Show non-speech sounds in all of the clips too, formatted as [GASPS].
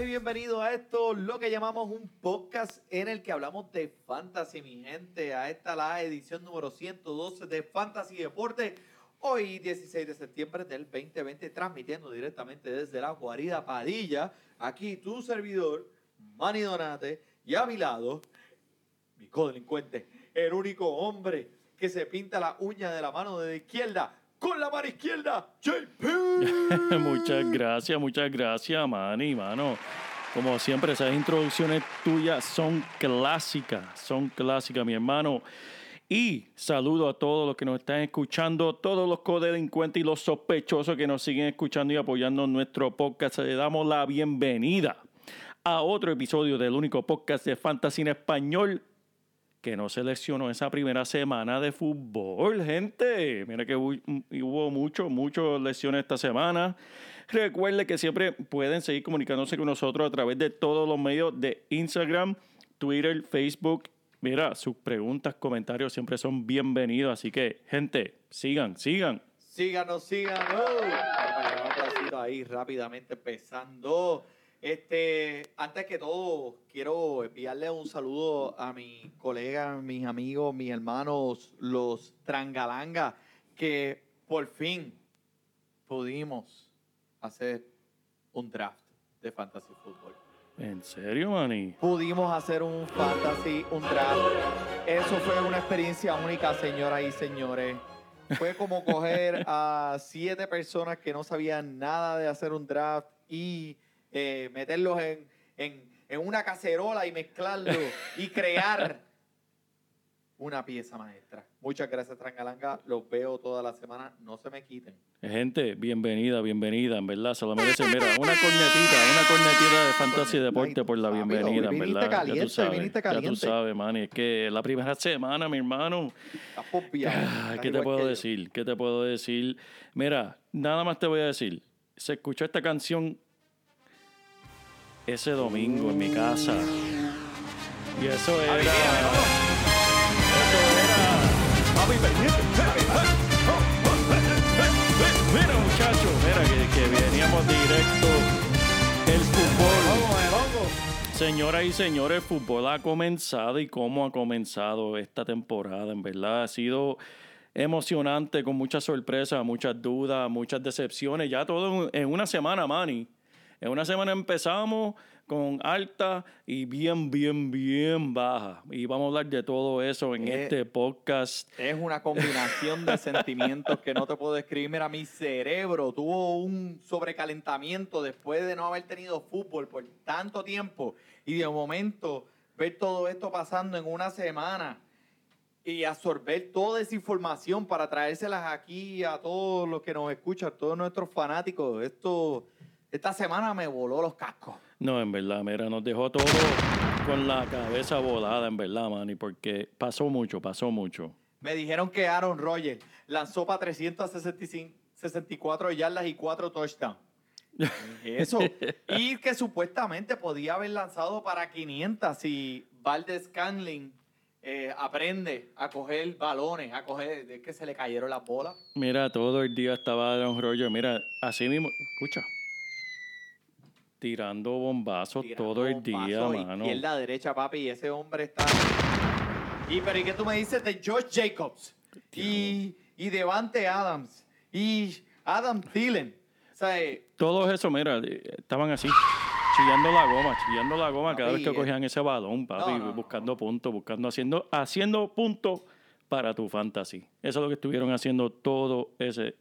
Y bienvenidos a esto, lo que llamamos un podcast en el que hablamos de fantasy, mi gente. A esta la edición número 112 de Fantasy Deporte. Hoy, 16 de septiembre del 2020, transmitiendo directamente desde la guarida Padilla. Aquí tu servidor, Manny Donate, y a mi lado, mi codelincuente, el único hombre que se pinta la uña de la mano de la izquierda con la mano izquierda, JP. [LAUGHS] muchas gracias, muchas gracias, Manny, mano. Como siempre, esas introducciones tuyas son clásicas, son clásicas, mi hermano. Y saludo a todos los que nos están escuchando, todos los codelincuentes y los sospechosos que nos siguen escuchando y apoyando nuestro podcast. Le damos la bienvenida a otro episodio del único podcast de Fantasy en Español que no seleccionó esa primera semana de fútbol, gente. Mira que hu- hubo mucho, muchas lesiones esta semana. Recuerde que siempre pueden seguir comunicándose con nosotros a través de todos los medios de Instagram, Twitter, Facebook. Mira, sus preguntas, comentarios siempre son bienvenidos. Así que, gente, sigan, sigan. Síganos, síganos. Ahí rápidamente empezando. Este, antes que todo, quiero enviarle un saludo a mis colegas, mis amigos, mis hermanos, los Trangalanga, que por fin pudimos hacer un draft de fantasy fútbol. ¿En serio, Manny? Pudimos hacer un fantasy, un draft. Eso fue una experiencia única, señoras y señores. Fue como coger a siete personas que no sabían nada de hacer un draft y eh, meterlos en, en- en una cacerola y mezclarlo [LAUGHS] y crear una pieza maestra. Muchas gracias, Trangalanga. Los veo toda la semana. No se me quiten. Gente, bienvenida, bienvenida, en verdad, se lo merecen. Mira, una cornetita, una cornetita de fantasy deporte por la bienvenida, en viniste verdad. ya caliente, tú sabes, viniste ya tú sabes, man, es que la primera semana, mi hermano, ah, ¿qué te puedo decir? ¿Qué te puedo decir? Mira, nada más te voy a decir, se escuchó esta canción ese domingo en mi casa. Y eso era... Eso era... Mira, muchachos, mira que, que veníamos directo el fútbol. Eh. Señoras y señores, el fútbol ha comenzado y cómo ha comenzado esta temporada, en verdad, ha sido emocionante, con muchas sorpresas, muchas dudas, muchas decepciones, ya todo en- en una semana, Manny. En una semana empezamos con alta y bien, bien, bien baja. Y vamos a hablar de todo eso en Eh, este podcast. Es una combinación de sentimientos que no te puedo describir. Mira, mi cerebro tuvo un sobrecalentamiento después de no haber tenido fútbol por tanto tiempo y de momento ver todo esto pasando en una semana y absorber toda esa información para traérselas aquí a todos los que nos escuchan, a todos nuestros fanáticos. Esto, esta semana me voló los cascos. No, en verdad, mira, nos dejó todo con la cabeza volada, en verdad, Manny, porque pasó mucho, pasó mucho. Me dijeron que Aaron Rodgers lanzó para 364 yardas y 4 touchdowns. Eso. [LAUGHS] Y que supuestamente podía haber lanzado para 500 si Valdez Scanlin eh, aprende a coger balones, a coger. Es que se le cayeron las bolas. Mira, todo el día estaba Aaron Rodgers, mira, así mismo, escucha, tirando bombazos Tirando todo el día, mano. Izquierda, derecha, papi. Y ese hombre está. Y pero ¿y qué tú me dices de Josh Jacobs? Y, y Devante Adams. Y Adam Thielen. O sea, eh, Todos esos, mira, eh, estaban así, chillando la goma, chillando la goma cada vez que eh. cogían ese balón, papi, No, no, no, buscando puntos, buscando, haciendo, haciendo puntos para tu fantasy. Eso es lo que estuvieron haciendo todo ese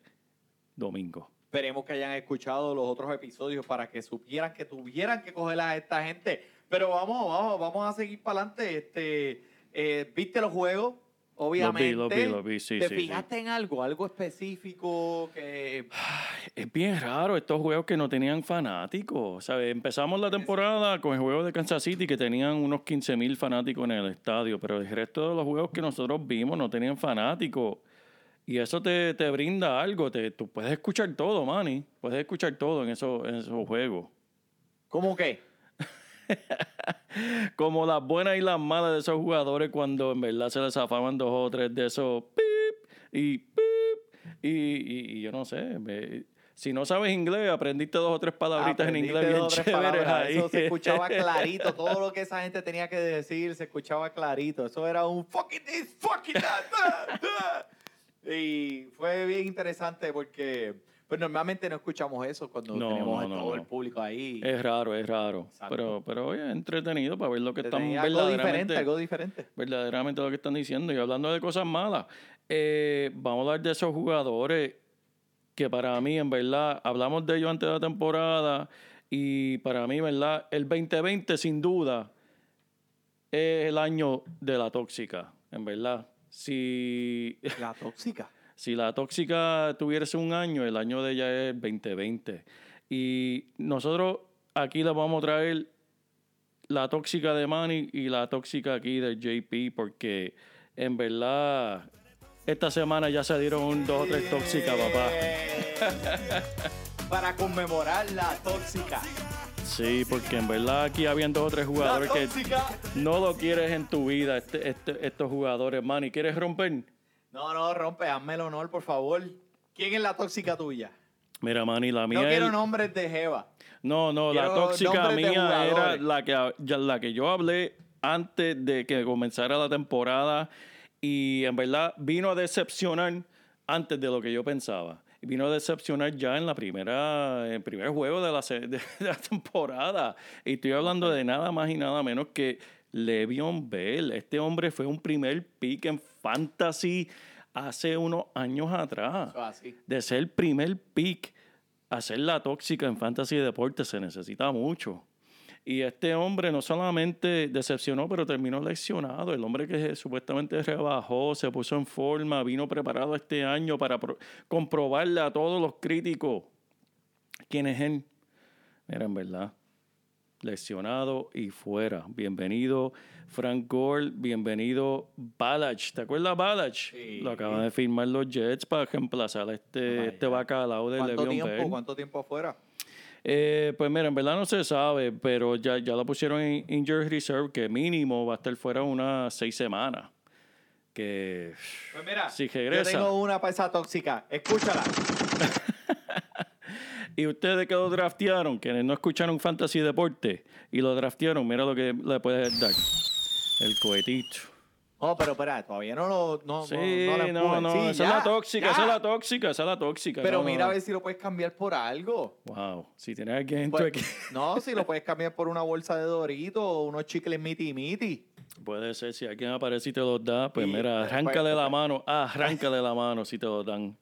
domingo. Esperemos que hayan escuchado los otros episodios para que supieran que tuvieran que coger a esta gente. Pero vamos, vamos, vamos a seguir para adelante. Este, eh, ¿Viste los juegos? Obviamente. Los vi, los vi, sí, ¿Te sí, sí. fijaste en algo? ¿Algo específico que Es bien raro estos juegos que no tenían fanáticos. ¿sabes? Empezamos la temporada con el juego de Kansas City que tenían unos 15 mil fanáticos en el estadio, pero el resto de los juegos que nosotros vimos no tenían fanáticos. Y eso te, te brinda algo. Te, tú puedes escuchar todo, Manny. Puedes escuchar todo en esos, en esos juegos. ¿Cómo qué? [LAUGHS] Como las buenas y las malas de esos jugadores cuando en verdad se les zafaban dos o tres de esos pip y pip. Y, y- y yo no sé. me- si no sabes inglés, aprendiste dos o tres palabritas en inglés bien chéveres ahí. Eso se escuchaba [LAUGHS] clarito. Todo lo que esa gente tenía que decir se escuchaba clarito. Eso era un fucking this, fucking that. Y fue bien interesante porque pues normalmente no escuchamos eso cuando No, tenemos no, a todo no. el público ahí. Es raro, es raro. Exacto. Pero, pero oye, es entretenido para ver lo que están algo diferente, verdaderamente, algo diferente. verdaderamente lo que están diciendo. Y hablando de cosas malas, eh, vamos a hablar de esos jugadores que para mí, en verdad, hablamos de ellos antes de la temporada y para mí, ¿verdad? El 2020, sin duda, es el año de la tóxica, en verdad. Si, [LAUGHS] La tóxica. si la tóxica tuviese un año, el año de ella es el 2020. Y nosotros aquí les vamos a traer la tóxica de Manny y la tóxica aquí de JP, porque en verdad esta semana ya se dieron un dos o tres tóxicas, papá. [LAUGHS] Para conmemorar la tóxica. Sí, porque en verdad aquí habían dos o tres jugadores que no lo quieres en tu vida, este, este- estos jugadores, Manny. ¿Quieres romper? No, no, rompe, hazme el honor, por favor. ¿Quién es la tóxica tuya? Mira, Manny, la mía No quiero nombres de Jeva. No, no, la tóxica mía era la que, la que yo hablé antes de que comenzara la temporada y en verdad vino a decepcionar antes de lo que yo pensaba. Vino a decepcionar ya en la primera, en el primer juego de la, se- [LAUGHS] de la temporada. Y estoy hablando de nada más y nada menos que Le'Veon Bell. Este hombre fue un primer pick en fantasy hace unos años atrás así. de ser primer pick a ser la tóxica en fantasy y deporte se necesita mucho. Y este hombre no solamente decepcionó, pero terminó lesionado. El hombre que supuestamente rebajó, se puso en forma, vino preparado este año para pro- comprobarle a todos los críticos quién es él. Mira, en verdad, lesionado y fuera. Bienvenido Frank Gore, bienvenido Balach. ¿Te acuerdas Balach? Sí. Lo acaban de firmar los Jets para reemplazar a este, este bacalao de ¿Cuánto Le'Veon tiempo? Bell. ¿Cuánto tiempo afuera? Eh, pues mira, en verdad no se sabe, pero ya, ya lo pusieron en Injured Reserve, que mínimo va a estar fuera unas seis semanas. Que Pues mira, Si yo regresa. tengo una para esa tóxica. Escúchala. [LAUGHS] Y ustedes que lo draftearon, que no escucharon Fantasy Deporte y lo draftearon, mira lo que le puedes dar. El cohetito. No, pero espera, todavía no lo. No, Sí, no, no, no. Sí, esa es la tóxica, ya. esa es la tóxica, esa es la tóxica. Pero no, mira a ver si lo puedes cambiar por algo. Wow, si tienes alguien en tu Pues, equipo. no, si lo puedes cambiar por una bolsa de Doritos o unos chicles miti miti. Puede ser, si alguien aparece y te los da, pues Sí, mira, pues, arráncale pues, la mano, [LAUGHS] arráncale la mano si te los dan.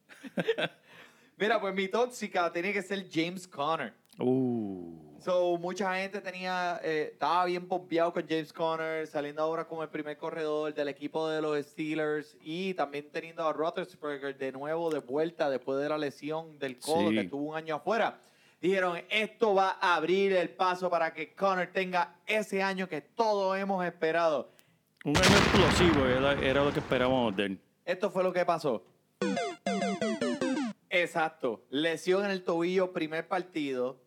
Mira, pues mi tóxica tiene que ser James Conner. Uh. So, mucha gente tenía, eh, estaba bien pompeado con James Conner, saliendo ahora como el primer corredor del equipo de los Steelers y también teniendo a Roethlisberger de nuevo de vuelta después de la lesión del codo Sí. que tuvo un año afuera. Dijeron, esto va a abrir el paso para que Conner tenga ese año que todos hemos esperado. Un año explosivo era, era lo que esperábamos de él. Esto fue lo que pasó. Exacto. Lesión en el tobillo, primer partido.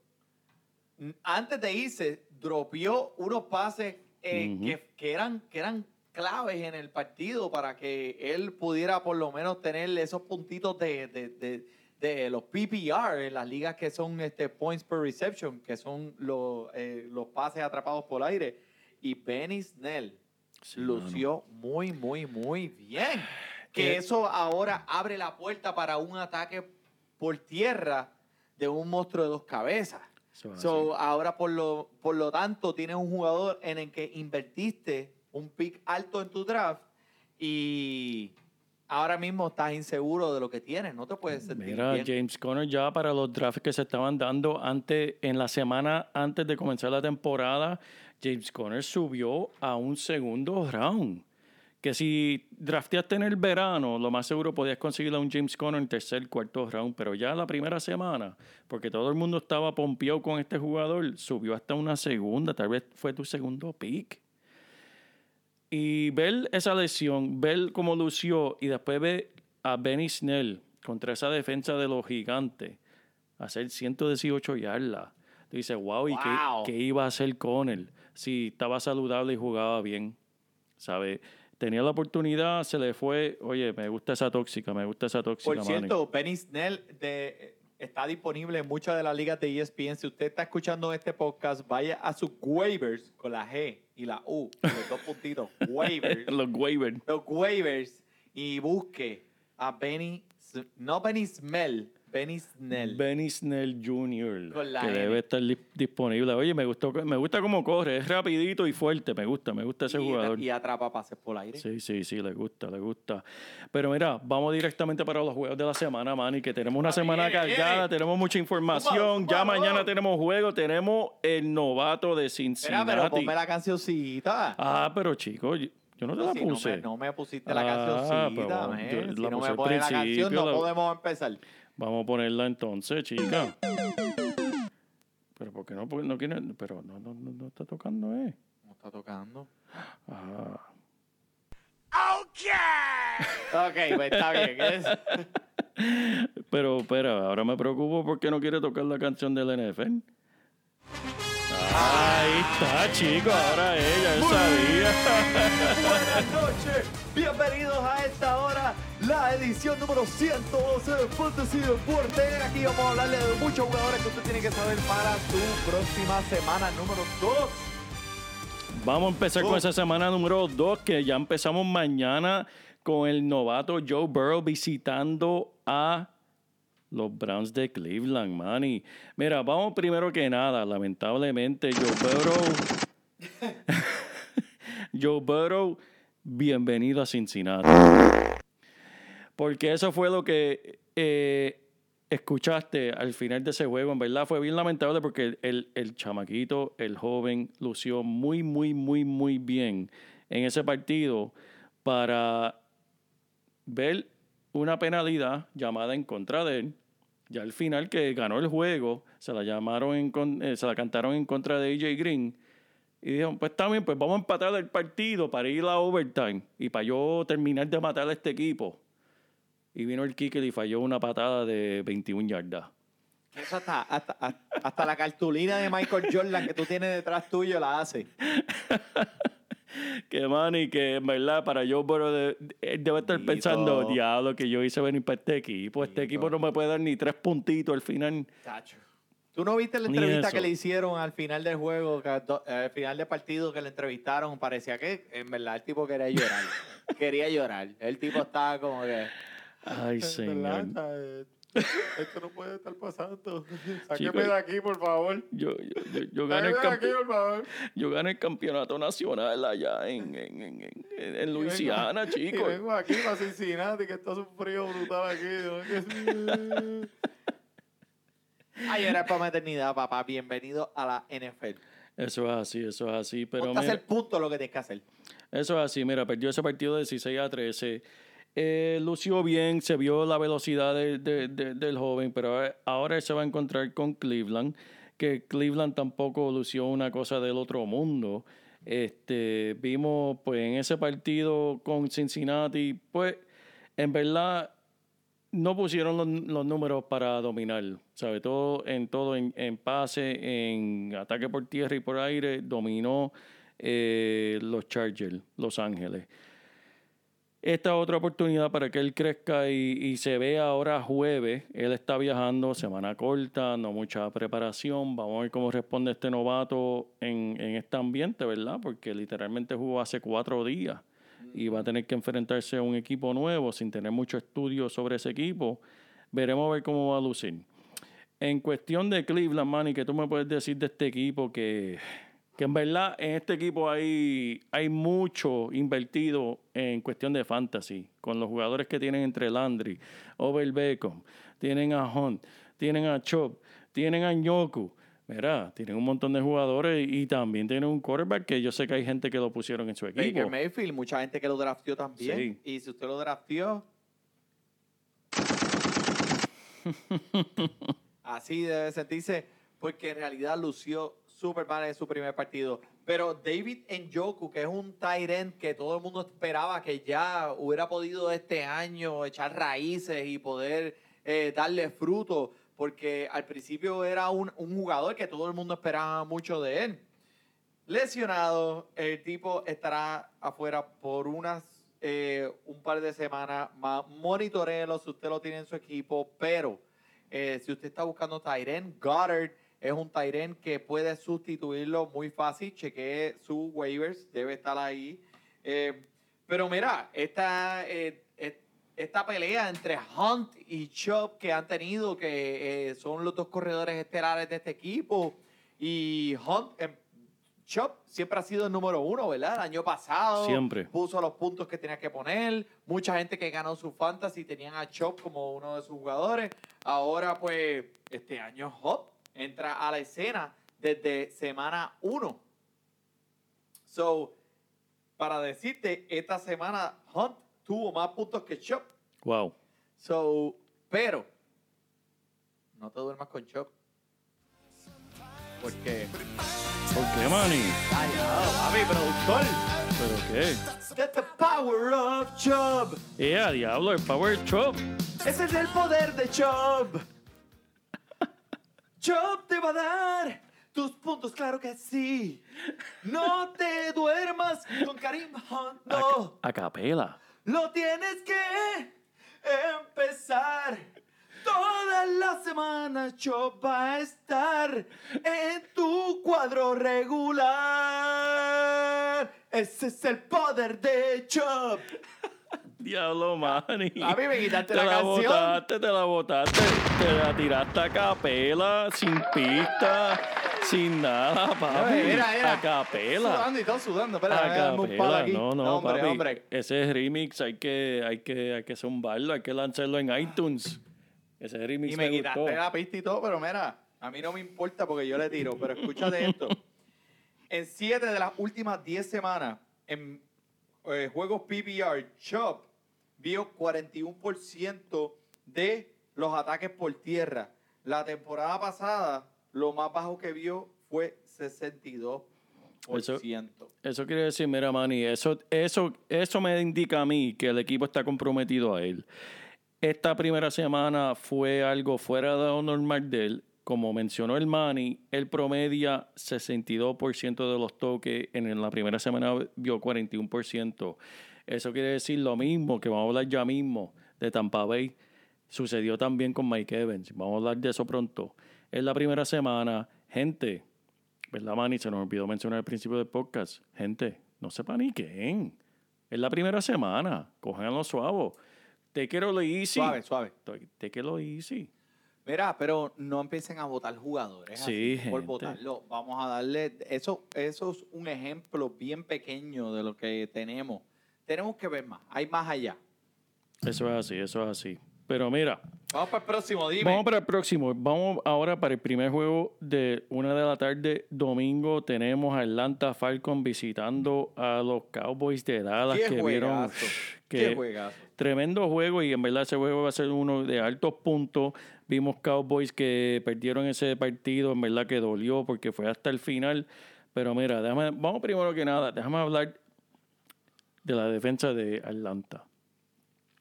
Antes de irse, dropeó unos pases eh, Ujú. que, que eran, que eran claves en el partido para que él pudiera por lo menos tener esos puntitos de, de- de- de los PPR en las ligas que son este, points per reception, que son los, eh, los pases atrapados por aire. Y Benny Snell Sí, lució muy, muy, muy bien. Que Eh, eso ahora abre la puerta para un ataque por tierra de un monstruo de dos cabezas. So, ahora, por lo, por lo tanto, tienes un jugador en el que invertiste un pick alto en tu draft y ahora mismo estás inseguro de lo que tienes. No te puedes sentir Mira, bien. James Conner ya para los drafts que se estaban dando antes, en la semana antes de comenzar la temporada, James Conner subió a un segundo round. Que si drafteaste en el verano, lo más seguro podías conseguir a un James Conner en tercer, cuarto round, pero ya la primera semana, porque todo el mundo estaba pompeado con este jugador, subió hasta una segunda, tal vez fue tu segundo pick. Y ver esa lesión, ver cómo lució y después ver a Benny Snell contra esa defensa de los gigantes hacer 118 yardas. Tú dices, wow, ¿y qué- qué, iba a hacer con él? Si estaba saludable y jugaba bien, ¿sabes? Tenía la oportunidad, se le fue. Oye, me gusta esa tóxica, me gusta esa tóxica, Por cierto, Benny Snell de- está disponible en muchas de las ligas de ESPN. Si usted está escuchando este podcast, vaya a sus waivers con la G y la U, los dos puntitos, [LAUGHS] waivers, Los waivers. los waivers, y busque a Benny, no Benny Smell, Benny Snell. Benny Snell Jr. Con la que N. debe estar disponible. Oye, me gustó, me gusta cómo corre, es rapidito y fuerte, me gusta, me gusta ese y, jugador. y atrapa pases por aire. Sí, sí, sí, le gusta, le gusta. Pero mira, vamos directamente para los juegos de la semana, Manny, que tenemos una semana cargada, tenemos mucha información. Ya mañana tenemos juego, tenemos el novato de Cincinnati. pero ponme la cancioncita. Ah, pero chicos, yo, no te la Si puse. No me, no me pusiste la Ah, cancioncita, pero man. yo Si la no me pones la canción, no podemos empezar. Vamos a ponerla entonces, chica. pero ¿por qué no? Porque no quiere, pero no, no, no, no está tocando, ¿eh? No está tocando. Ah. Ok, pues está bien. es- [LAUGHS] Pero espera, ahora me preocupo porque no quiere tocar la canción del NFL. Ahí está, chico, ahora ella, él sabía. Buenas noches, bienvenidos a la edición número 112 de Fantasy Deporte. Aquí vamos a hablarle de muchos jugadores que usted tiene que saber para su próxima semana número 2. Vamos a empezar con esa semana número 2, que ya empezamos mañana con el novato Joe Burrow visitando a los Browns de Cleveland, Manny. Mira, vamos primero que nada, lamentablemente, Joe Burrow. [LAUGHS] Joe Burrow, bienvenido a Cincinnati. Porque eso fue lo que eh, escuchaste al final de ese juego. En verdad fue bien lamentable porque el, el chamaquito, el joven, lució muy, muy, muy, muy bien en ese partido para ver una penalidad llamada en contra de él. Ya al final que ganó el juego, se la llamaron en eh, se la cantaron en contra de AJ Green. Y dijeron, pues bien, pues vamos a empatar el partido para ir a overtime y para yo terminar de matar a este equipo. Y vino el kicker y falló una patada de 21 yardas. Eso hasta, hasta, hasta- la cartulina de Michael Jordan que tú tienes detrás tuyo la hace. [LAUGHS] Que Manny, que en verdad para yo, pero de- debe estar Tito. pensando, diablo, que yo hice venir para este equipo. Este equipo no me puede dar ni tres puntitos al final. Chacho. ¿Tú no viste la entrevista que le hicieron al final del juego, que do- al final del partido que le entrevistaron? Parecía que, en verdad, el tipo quería llorar. [LAUGHS] quería llorar. El tipo estaba como que... Ay, señor. Esto no puede estar pasando. [LAUGHS] Chico, de aquí, por favor. Yo, yo, yo, yo gané el campe- por favor. yo gané el campeonato nacional allá en, en, en, en, en Luisiana, [LAUGHS] chicos. aquí para Cincinnati, que está un frío brutal aquí. [LAUGHS] Ay, era para maternidad, papá. Bienvenido a la NFL. Eso es así, eso es así. Pero Ponte a mira- hacer punto lo que tienes que hacer. Eso es así, mira, perdió ese partido de 16 a 13. Eh, lució bien, se vio la velocidad de- de- de- del joven, pero ahora- se va a encontrar con Cleveland, que Cleveland tampoco lució una cosa del otro mundo. Este, vimos pues en ese partido con Cincinnati, pues en verdad no pusieron los, los números para dominar, ¿sabe? Todo en todo en, en pase, en ataque por tierra y por aire, dominó eh, los Chargers, Los Ángeles. Esta es otra oportunidad para que él crezca y, y se vea ahora jueves. Él está viajando, semana corta, no mucha preparación. Vamos a ver cómo responde este novato en, en este ambiente, ¿verdad? Porque literalmente jugó hace cuatro días y va a tener que enfrentarse a un equipo nuevo sin tener mucho estudio sobre ese equipo. Veremos a ver cómo va a lucir. en cuestión de Cleveland, Manny, ¿qué tú me puedes decir de este equipo? Que, que en verdad en este equipo hay, hay mucho invertido en cuestión de fantasy, con los jugadores que tienen entre Landry, Over Beckham, tienen a Hunt, tienen a Chop, tienen a Nyoku. Mira, tienen un montón de jugadores y también tienen un quarterback que yo sé que hay gente que lo pusieron en su equipo. Baker Mayfield, mucha gente que lo draftió también. Sí. Y si usted lo draftió. [LAUGHS] así debe sentirse, porque en realidad lució súper mal en su primer partido. Pero David Njoku, que es un tight end que todo el mundo esperaba que ya hubiera podido este año echar raíces y poder eh, darle fruto, porque al principio era un, un jugador que todo el mundo esperaba mucho de él lesionado. El tipo estará afuera por unas eh, un par de semanas más. Si usted lo tiene en su equipo, pero eh, si usted está buscando Tyren Goddard, es un Tyren que puede sustituirlo muy fácil. Chequee sus waivers, debe estar ahí. Eh, pero mira, esta, eh, esta pelea entre Hunt y Chop que han tenido, que eh, son los dos corredores estelares de este equipo, y Hunt, em, Chop siempre ha sido el número uno, ¿verdad? El año pasado Siempre. puso los puntos que tenía que poner. Mucha gente que ganó su fantasy tenían a Chop como uno de sus jugadores. Ahora, pues, este año Hop entra a la escena desde semana uno. So, para decirte, esta semana Hunt tuvo más puntos que Chop. Wow. So, pero no te duermas con Chop. Porque, ¿Por qué, Manny? ay, ah, papi, productor. ¿Pero qué? That's the power of Chop. A diablo, el Power Chop. Ese es el poder de Chop. Chop te va a dar tus puntos, claro que sí. No te duermas con Karim Hunt, no. A capela. Lo tienes que empezar. Toda la semana Chop va a estar en tu cuadro regular. Ese es el poder de Chop. Diablo, Manny. A mí me quitaste te la canción. botaste, te la botaste. Te la tiraste a capela, sin pista, sin nada, papi. Mira, mira. A capela. Sudando y todo sudando. Espera, A capela. aquí. No, no, hombre, papi. hombre. Ese remix hay que, hay que, hay que zumbarlo, hay que lanzarlo en iTunes. Ese remix Y me, me gustó. quitaste la pista y todo, pero mira, a mí no me importa porque yo le tiro. Pero escúchate esto. [LAUGHS] En siete de las últimas 10 semanas, en eh, juegos PPR, Chop vio 41% de los ataques por tierra. La temporada pasada, lo más bajo que vio fue 62%. Eso quiere decir, mira, Manny, eso, eso, eso me indica a mí que el equipo está comprometido a él. Esta primera semana fue algo fuera de lo normal de él. Como mencionó el Manny, él promedia 62% de los toques. En la primera semana vio 41%. Eso quiere decir lo mismo que vamos a hablar ya mismo de Tampa Bay. Sucedió también con Mike Evans. Vamos a hablar de eso pronto. En la primera semana, gente, ¿verdad, Manny? Se nos olvidó mencionar al principio del podcast. Gente, no se paniquen. Es la primera semana. Cójanlo suave. Te quiero lo easy. Suave, suave. Te quiero lo easy. Mira, pero no empiecen a votar jugadores Sí, así, por votarlo. Vamos a darle. Eso, eso es un ejemplo bien pequeño de lo que tenemos. Tenemos que ver más. Hay más allá. Eso es así, eso es así. Pero mira, Vamos para el próximo, dime. vamos para el próximo. Vamos ahora para el primer juego de una de la tarde, domingo. Tenemos a Atlanta Falcon visitando a los Cowboys de Dallas que vieron juegazo. [SIGHS] que Qué juegazo. Tremendo juego y en verdad ese juego va a ser uno de altos puntos. Vimos Cowboys que perdieron ese partido, en verdad que dolió porque fue hasta el final. Pero mira, déjame, vamos primero que nada, déjame hablar de la defensa de Atlanta.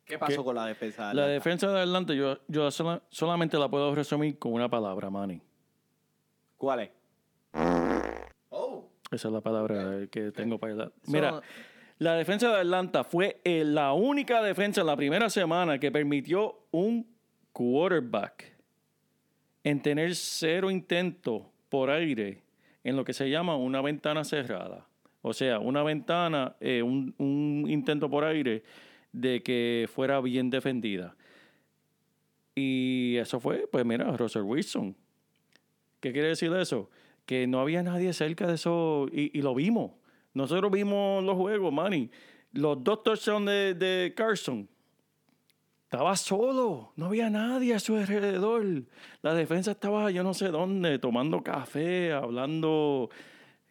¿Qué pasó ¿Qué? con la defensa? de La Atlanta? defensa de Atlanta yo, yo sola- solamente la puedo resumir con una palabra, Manny. ¿Cuál es? Oh. Esa es la palabra que tengo para hablar. So- Mira, la defensa de Atlanta fue eh, la única defensa en la primera semana que permitió un quarterback en tener cero intentos por aire en lo que se llama una ventana cerrada. O sea, una ventana, eh, un, intento por aire de que fuera bien defendida. Y eso fue, pues mira, Russell Wilson. ¿Qué quiere decir eso? Que no había nadie cerca de eso y, y lo vimos. Nosotros vimos los juegos, Manny. Los dos touchdowns de, de Carson. Estaba solo, no había nadie a su alrededor. La defensa estaba yo no sé dónde, tomando café, hablando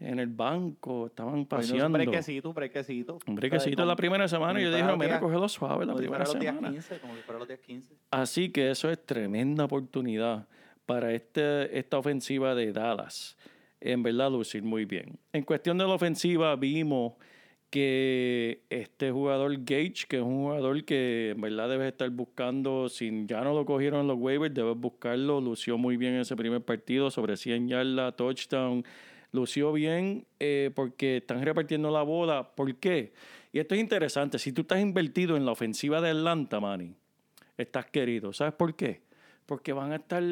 en el banco, estaban Un paseando. brequecito, un brequecito. Un brequecito la primera semana y yo dije, mira, cógelo suave la primera semana. 15, como si fuera los días 15. Así que eso es tremenda oportunidad para este, esta ofensiva de Dallas. En verdad, lucir muy bien. En cuestión de la ofensiva, vimos que este jugador Gage, que es un jugador que en verdad debes estar buscando, si ya no lo cogieron en los waivers, debes buscarlo. Lució muy bien en ese primer partido, sobre 100 yardas, touchdown. Lució bien eh, porque están repartiendo la bola. ¿Por qué? Y esto es interesante. Si tú estás invertido en la ofensiva de Atlanta, Manny, estás querido. ¿Sabes por qué? Porque van a estar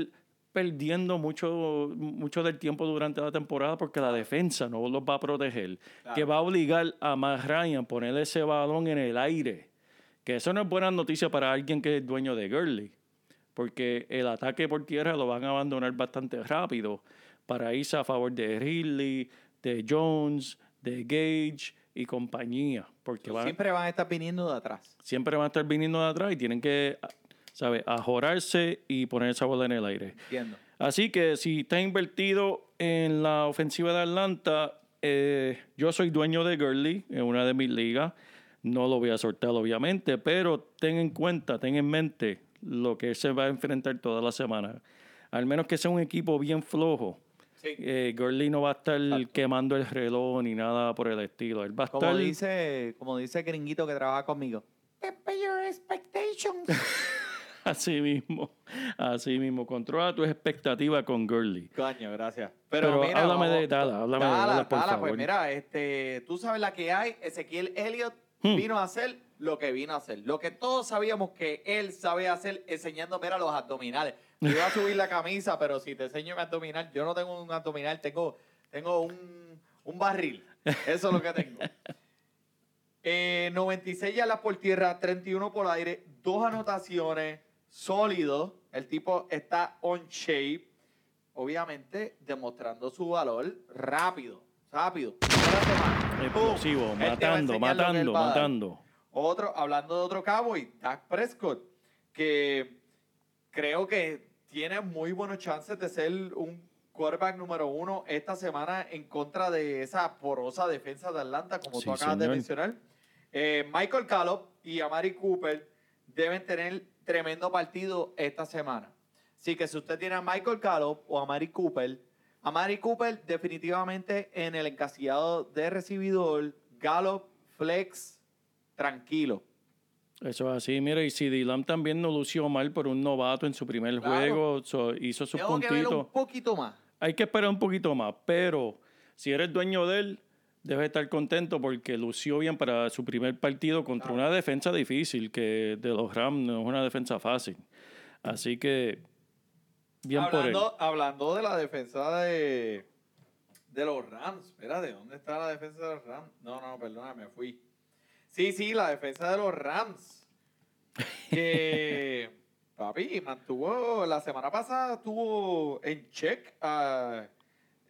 perdiendo mucho, mucho del tiempo durante la temporada porque la defensa no los va a proteger. Que va a obligar a Matt Ryan a poner ese balón en el aire. Que eso no es buena noticia para alguien que es dueño de Gurley. Porque el ataque por tierra lo van a abandonar bastante rápido para irse a favor de Ridley, de Jones, de Gage y compañía. Porque van, Siempre van a estar viniendo de atrás. siempre van a estar viniendo de atrás y tienen que, ¿sabes?, ajorarse y poner esa bola en el aire. Entiendo. Así que si está invertido en la ofensiva de Atlanta, eh, yo soy dueño de Gurley en una de mis ligas. No lo voy a soltar, obviamente, pero ten en cuenta, ten en mente lo que se va a enfrentar toda la semana. Al menos que sea un equipo bien flojo. Sí. Eh, Gurley no va a estar quemando el reloj ni nada por el estilo. Él va a Como estar. dice, como dice gringuito que trabaja conmigo. Temper your expectations. [LAUGHS] Así mismo. Así mismo. Controla tus expectativas con Gurley. Coño, gracias. Pero háblame de Dallas, háblame de por favor. Pues mira, este, tú sabes la que hay. Ezequiel Elliott Hmm. vino a hacer lo que vino a hacer. Lo que todos sabíamos que él sabe hacer enseñando, mira, los abdominales. Iba a subir la camisa, pero si te enseño mi abdominal, yo no tengo un abdominal, tengo, tengo un, un barril. Eso es lo que tengo. [LAUGHS] Eh, 96 yardas por tierra, 31 por aire, dos anotaciones, sólido. El tipo está on shape, obviamente demostrando su valor rápido, rápido. Explosivo, ¡Pum! Él te va a matando, matando, matando. Otro, hablando de otro cowboy, Dak Prescott, que creo que tiene muy buenos chances de ser un quarterback número uno esta semana en contra de esa porosa defensa de Atlanta, como Sí, tú acabas de señor. mencionar. Eh, Michael Gallup y Amari Cooper deben tener tremendo partido esta semana. Así que si usted tiene a Michael Gallup o a Amari Cooper, Amari Cooper definitivamente en el encasillado de recibidor, Gallup, flex, tranquilo. Eso es así. Mira, y si Dylan también no lució mal por un novato en su primer Claro. juego, so- hizo sus Tengo que verlo puntitos. un poquito más. Hay que esperar un poquito más, pero si eres dueño de él, debes estar contento porque lució bien para su primer partido contra una defensa difícil, que de los Rams no es una defensa fácil. Así que, bien por él. hablando, hablando de la defensa de, de los Rams. Espera, ¿de dónde está la defensa de los Rams? No, no, perdona, me fui. Sí, sí, la defensa de los Rams. Que, [LAUGHS] papi, mantuvo, la semana pasada estuvo en check a-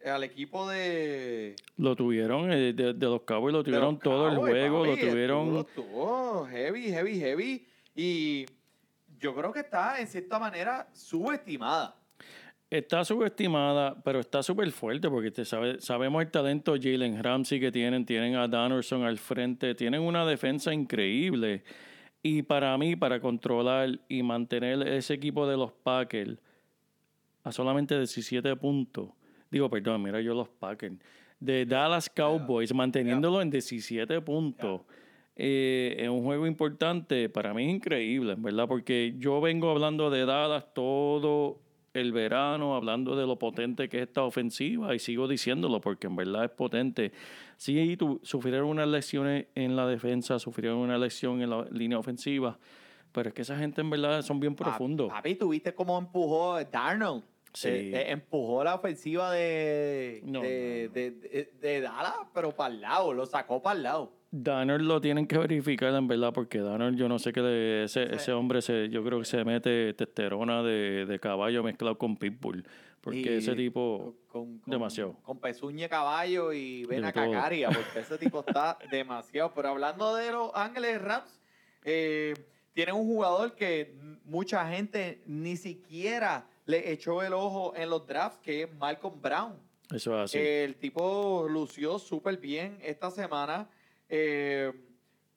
al equipo de... Lo tuvieron, eh, de, de los Cowboys lo de tuvieron todo el juego, lo tuvieron... Estuvo, estuvo heavy, heavy, heavy. Y yo creo que está, en cierta manera, subestimada. Está subestimada, pero está súper fuerte porque te sabe- sabemos el talento Jalen Ramsey que tienen, tienen a Dannerson al frente, tienen una defensa increíble. Y para mí, para controlar y mantener ese equipo de los Packers a solamente 17 puntos, digo, perdón, mira yo los Packers, de Dallas Cowboys, manteniéndolo en 17 puntos. eh, en un juego importante, para mí es increíble, ¿verdad? Porque yo vengo hablando de Dallas todo el verano, hablando de lo potente que es esta ofensiva, y sigo diciéndolo porque en verdad es potente. Sí, tu- sufrieron unas lesiones en la defensa, sufrieron una lesión en la línea ofensiva, pero es que esa gente en verdad son bien profundos. Papi, ¿tuviste cómo empujó Darnold? Sí. Eh, eh, empujó la ofensiva de, No, de, no, no. de- de- Dallas, pero para el lado, lo sacó para el lado. Danner lo tienen que verificar en verdad, porque Danner yo no sé qué le- ese, Sí. ese hombre se, yo creo que se mete testosterona de, de caballo mezclado con pitbull, porque Y ese tipo con, con- demasiado. Con pezuña caballo y vena cacaria, [LAUGHS] porque ese tipo está demasiado. Pero hablando de los Ángeles Rams, eh, tienen un jugador que mucha gente ni siquiera le echó el ojo en los drafts, que es Malcolm Brown. eso es así. El tipo lució súper bien esta semana. Eh,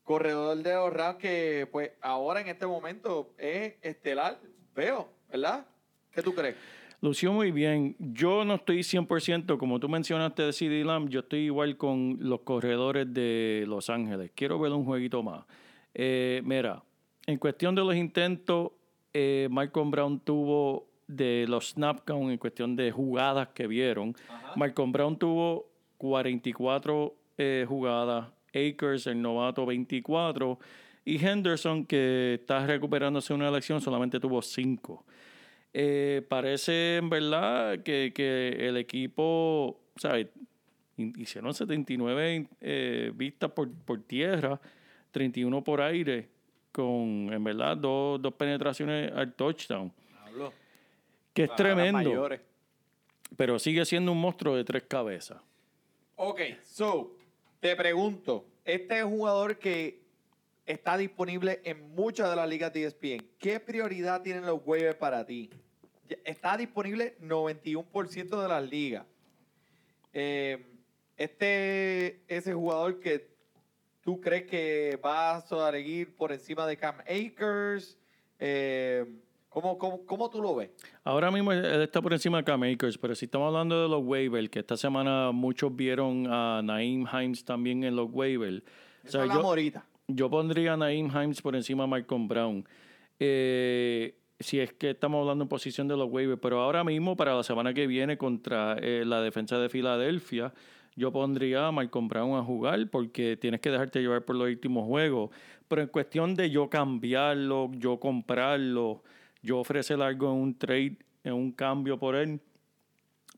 corredor de los Rams que pues ahora en este momento es estelar. Veo, ¿verdad? ¿Qué tú crees? Lució muy bien. Yo no estoy 100%, como tú mencionaste de CD Lamb, yo estoy igual con los corredores de Los Ángeles. Quiero ver un jueguito más. Eh, mira, en cuestión de los intentos, eh, Malcolm Brown tuvo de los snap count en cuestión de jugadas que vieron. Malcolm Brown tuvo 44 eh, jugadas, Akers, el novato, 24, y Henderson, que está recuperándose una elección, solamente tuvo 5. Eh, parece en verdad que, que el equipo, ¿sabes? Hi- Hicieron 79 eh, vistas por, por tierra, 31 por aire, con en verdad dos, dos penetraciones al touchdown, Hablo. Que es tremendo, mayores. pero sigue siendo un monstruo de tres cabezas. Ok, so, te pregunto, este es un jugador que está disponible en muchas de las ligas de ESPN. ¿Qué prioridad tienen los waivers para ti? Está disponible 91% de las ligas. Eh, este ese jugador que tú crees que va a seguir por encima de Cam Akers. Eh, ¿cómo, cómo, cómo tú lo ves? Ahora mismo él está por encima de Cam Akers, pero si estamos hablando de los waivers, que esta semana muchos vieron a Naeem Himes también en los waivers. O sea, yo, yo pondría a Naeem Himes por encima de Malcolm Brown. Eh, si es que estamos hablando en posición de los waivers, pero ahora mismo para la semana que viene contra eh, la defensa de Filadelfia, yo pondría a Malcolm Brown a jugar porque tienes que dejarte llevar por los últimos juegos. Pero en cuestión de yo cambiarlo, yo comprarlo, yo ofrecerle algo en un trade, en un cambio por él,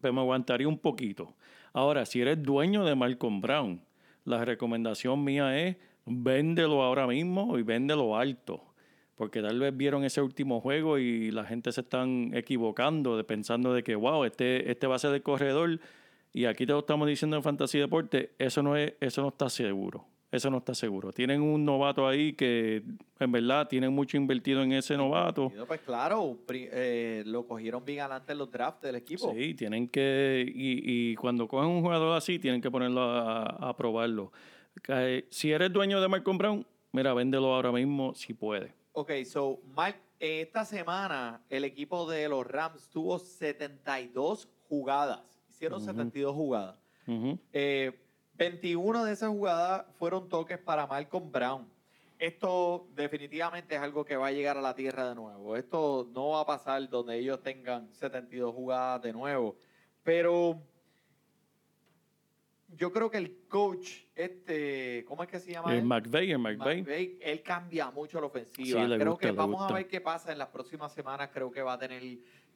pues me aguantaría un poquito. Ahora, si eres dueño de Malcolm Brown, la recomendación mía es véndelo ahora mismo y véndelo alto. Porque tal vez vieron ese último juego y la gente se están equivocando de pensando de que, wow, este, este va a ser el corredor. Y aquí te lo estamos diciendo en Fantasy Deporte, eso no, es, eso no está seguro. Eso no está seguro. Tienen un novato ahí que, en verdad, tienen mucho invertido en ese novato. Pues claro, eh, lo cogieron bien adelante en los drafts del equipo. Sí, tienen que, y, y cuando cogen un jugador así, tienen que ponerlo a, a probarlo. Eh, Si eres dueño de Malcolm Brown, mira, véndelo ahora mismo si puede. Ok, so, Mike, esta semana el equipo de los Rams tuvo 72 jugadas. Hicieron 72 jugadas. Ujú. Eh, 21 de esas jugadas fueron toques para Malcolm Brown. Esto definitivamente es algo que va a llegar a la tierra de nuevo. Esto no va a pasar donde ellos tengan 72 jugadas de nuevo. Pero yo creo que el coach, este, ¿cómo es que se llama? Él? McVay, el McVay. McVay, él cambia mucho la ofensiva. Sí, le creo gusta, que vamos gusta. a ver qué pasa en las próximas semanas. Creo que va a tener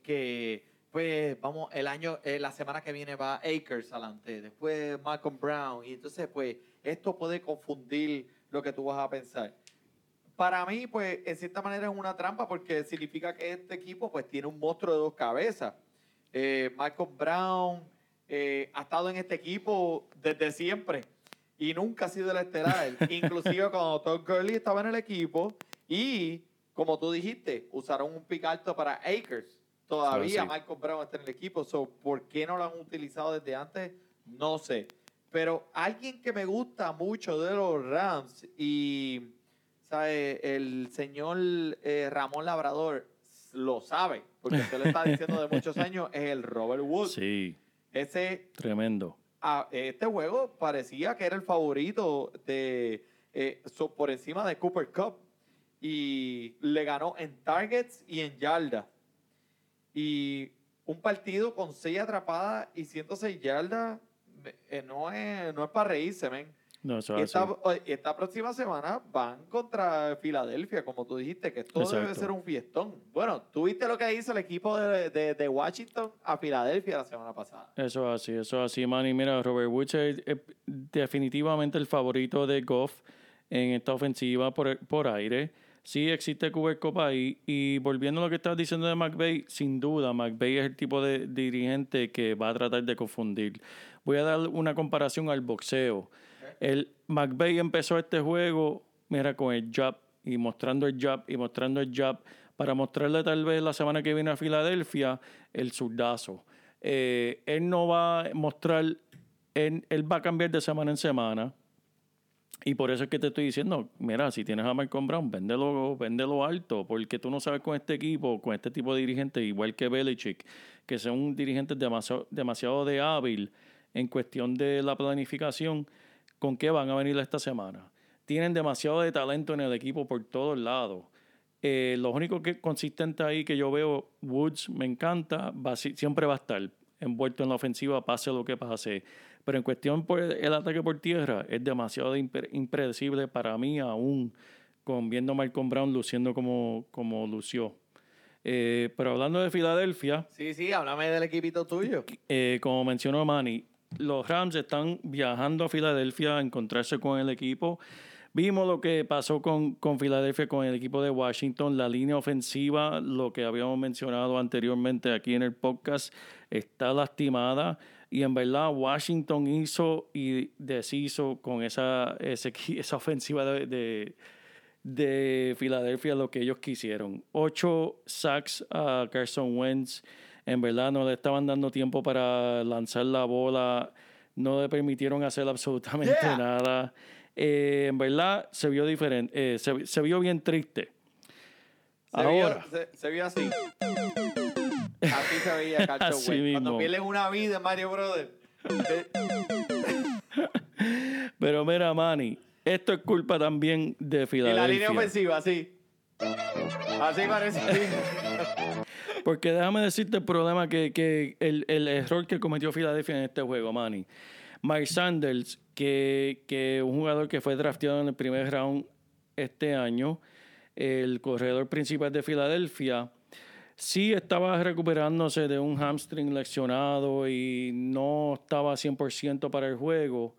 que, pues, vamos, el año, eh, la semana que viene va Akers adelante, después Malcolm Brown. Y entonces, pues, esto puede confundir lo que tú vas a pensar. Para mí, pues, en cierta manera es una trampa porque significa que este equipo, pues, tiene un monstruo de dos cabezas. Eh, Malcolm Brown eh, ha estado en este equipo desde siempre y nunca ha sido el estelar. [LAUGHS] Inclusive cuando Todd Gurley estaba en el equipo y, como tú dijiste, usaron un pick alto para Akers. Todavía. Malcolm Brown está en el equipo. So, ¿Por qué no lo han utilizado desde antes? No sé. Pero alguien que me gusta mucho de los Rams y ¿sabe? el señor eh, Ramón Labrador lo sabe, porque se lo está diciendo de muchos [LAUGHS] años, es el Robert Woods. Sí, Ese tremendo. a- este juego parecía que era el favorito de eh, so- por encima de Cooper Cup y le ganó en targets y en yardas. Y un partido con seis atrapadas y 106 yardas eh, no, es, no es para reírse, men. No, eso Y es así. esta, esta próxima semana van contra Filadelfia, como tú dijiste, que esto debe ser un fiestón. Bueno, ¿tú viste lo que hizo el equipo de, de- de Washington a Filadelfia la semana pasada? Eso es así, eso es así, man. Y mira, Robert Woods es, es definitivamente el favorito de Goff en esta ofensiva por, por aire. Sí existe Cooper Cup ahí. Y volviendo a lo que estabas diciendo de McVay, sin duda, McVay es el tipo de dirigente que va a tratar de confundir. Voy a dar una comparación al boxeo. El McVay empezó este juego, mira, con el jab y mostrando el jab y mostrando el jab para mostrarle tal vez la semana que viene a Filadelfia el zurdazo. Eh, él no va a mostrar, él, él va a cambiar de semana en semana. Y por eso es que te estoy diciendo, mira, si tienes a Malcolm Brown, véndelo, véndelo alto, porque tú no sabes con este equipo, con este tipo de dirigentes, igual que Belichick, que son dirigentes demasiado, demasiado de hábil en cuestión de la planificación, con qué van a venir esta semana. Tienen demasiado de talento en el equipo por todos lados. Eh, lo único que consistente ahí que yo veo, Woods me encanta, siempre va a estar envuelto en la ofensiva, pase lo que pase. Pero en cuestión por el, ataque por tierra, es demasiado impre- impredecible para mí aún, con viendo a Malcolm Brown luciendo como, como lució. Eh, pero hablando de Filadelfia, Sí, sí, háblame del equipito tuyo. eh, como mencionó Manny, los Rams están viajando a Filadelfia a encontrarse con el equipo. Vimos lo que pasó con, con Filadelfia, con el equipo de Washington. La línea ofensiva, lo que habíamos mencionado anteriormente aquí en el podcast, está lastimada. Y en verdad, Washington hizo y deshizo con esa, ese [LAUGHS] esa ofensiva de, de, de Filadelfia lo que ellos quisieron. Ocho sacks a Carson Wentz. En verdad no le estaban dando tiempo para lanzar la bola. No le permitieron hacer absolutamente Yeah. nada. Eh, en verdad se vio diferente. eh, se, se vio bien triste. Se, Ahora. Vio, se, se vio así. [LAUGHS] Así se veía Carson Así Wentz. mismo. Cuando pierden una vida Mario Brothers. [LAUGHS] Pero mira, Manny, esto es culpa también de Y la Filadelfia. línea ofensiva, así. Así parece. [LAUGHS] Porque déjame decirte el problema que, que el, el error que cometió Filadelfia en este juego, Manny. Mike Sanders, que, que un jugador que fue drafteado en el primer round este año, el corredor principal de Filadelfia, sí estaba recuperándose de un hamstring lesionado y no estaba 100% para el juego,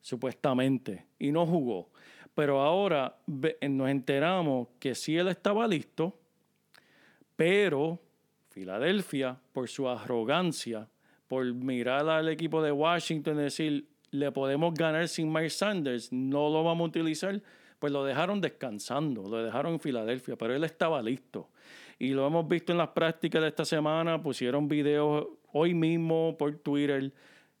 supuestamente, y no jugó. Pero ahora nos enteramos que sí él estaba listo, pero Filadelfia, por su arrogancia, por mirar al equipo de Washington y decir, le podemos ganar sin Mike Sanders, no lo vamos a utilizar, pues lo dejaron descansando, lo dejaron en Filadelfia, pero él estaba listo. Y lo hemos visto en las prácticas de esta semana, pusieron videos hoy mismo por Twitter,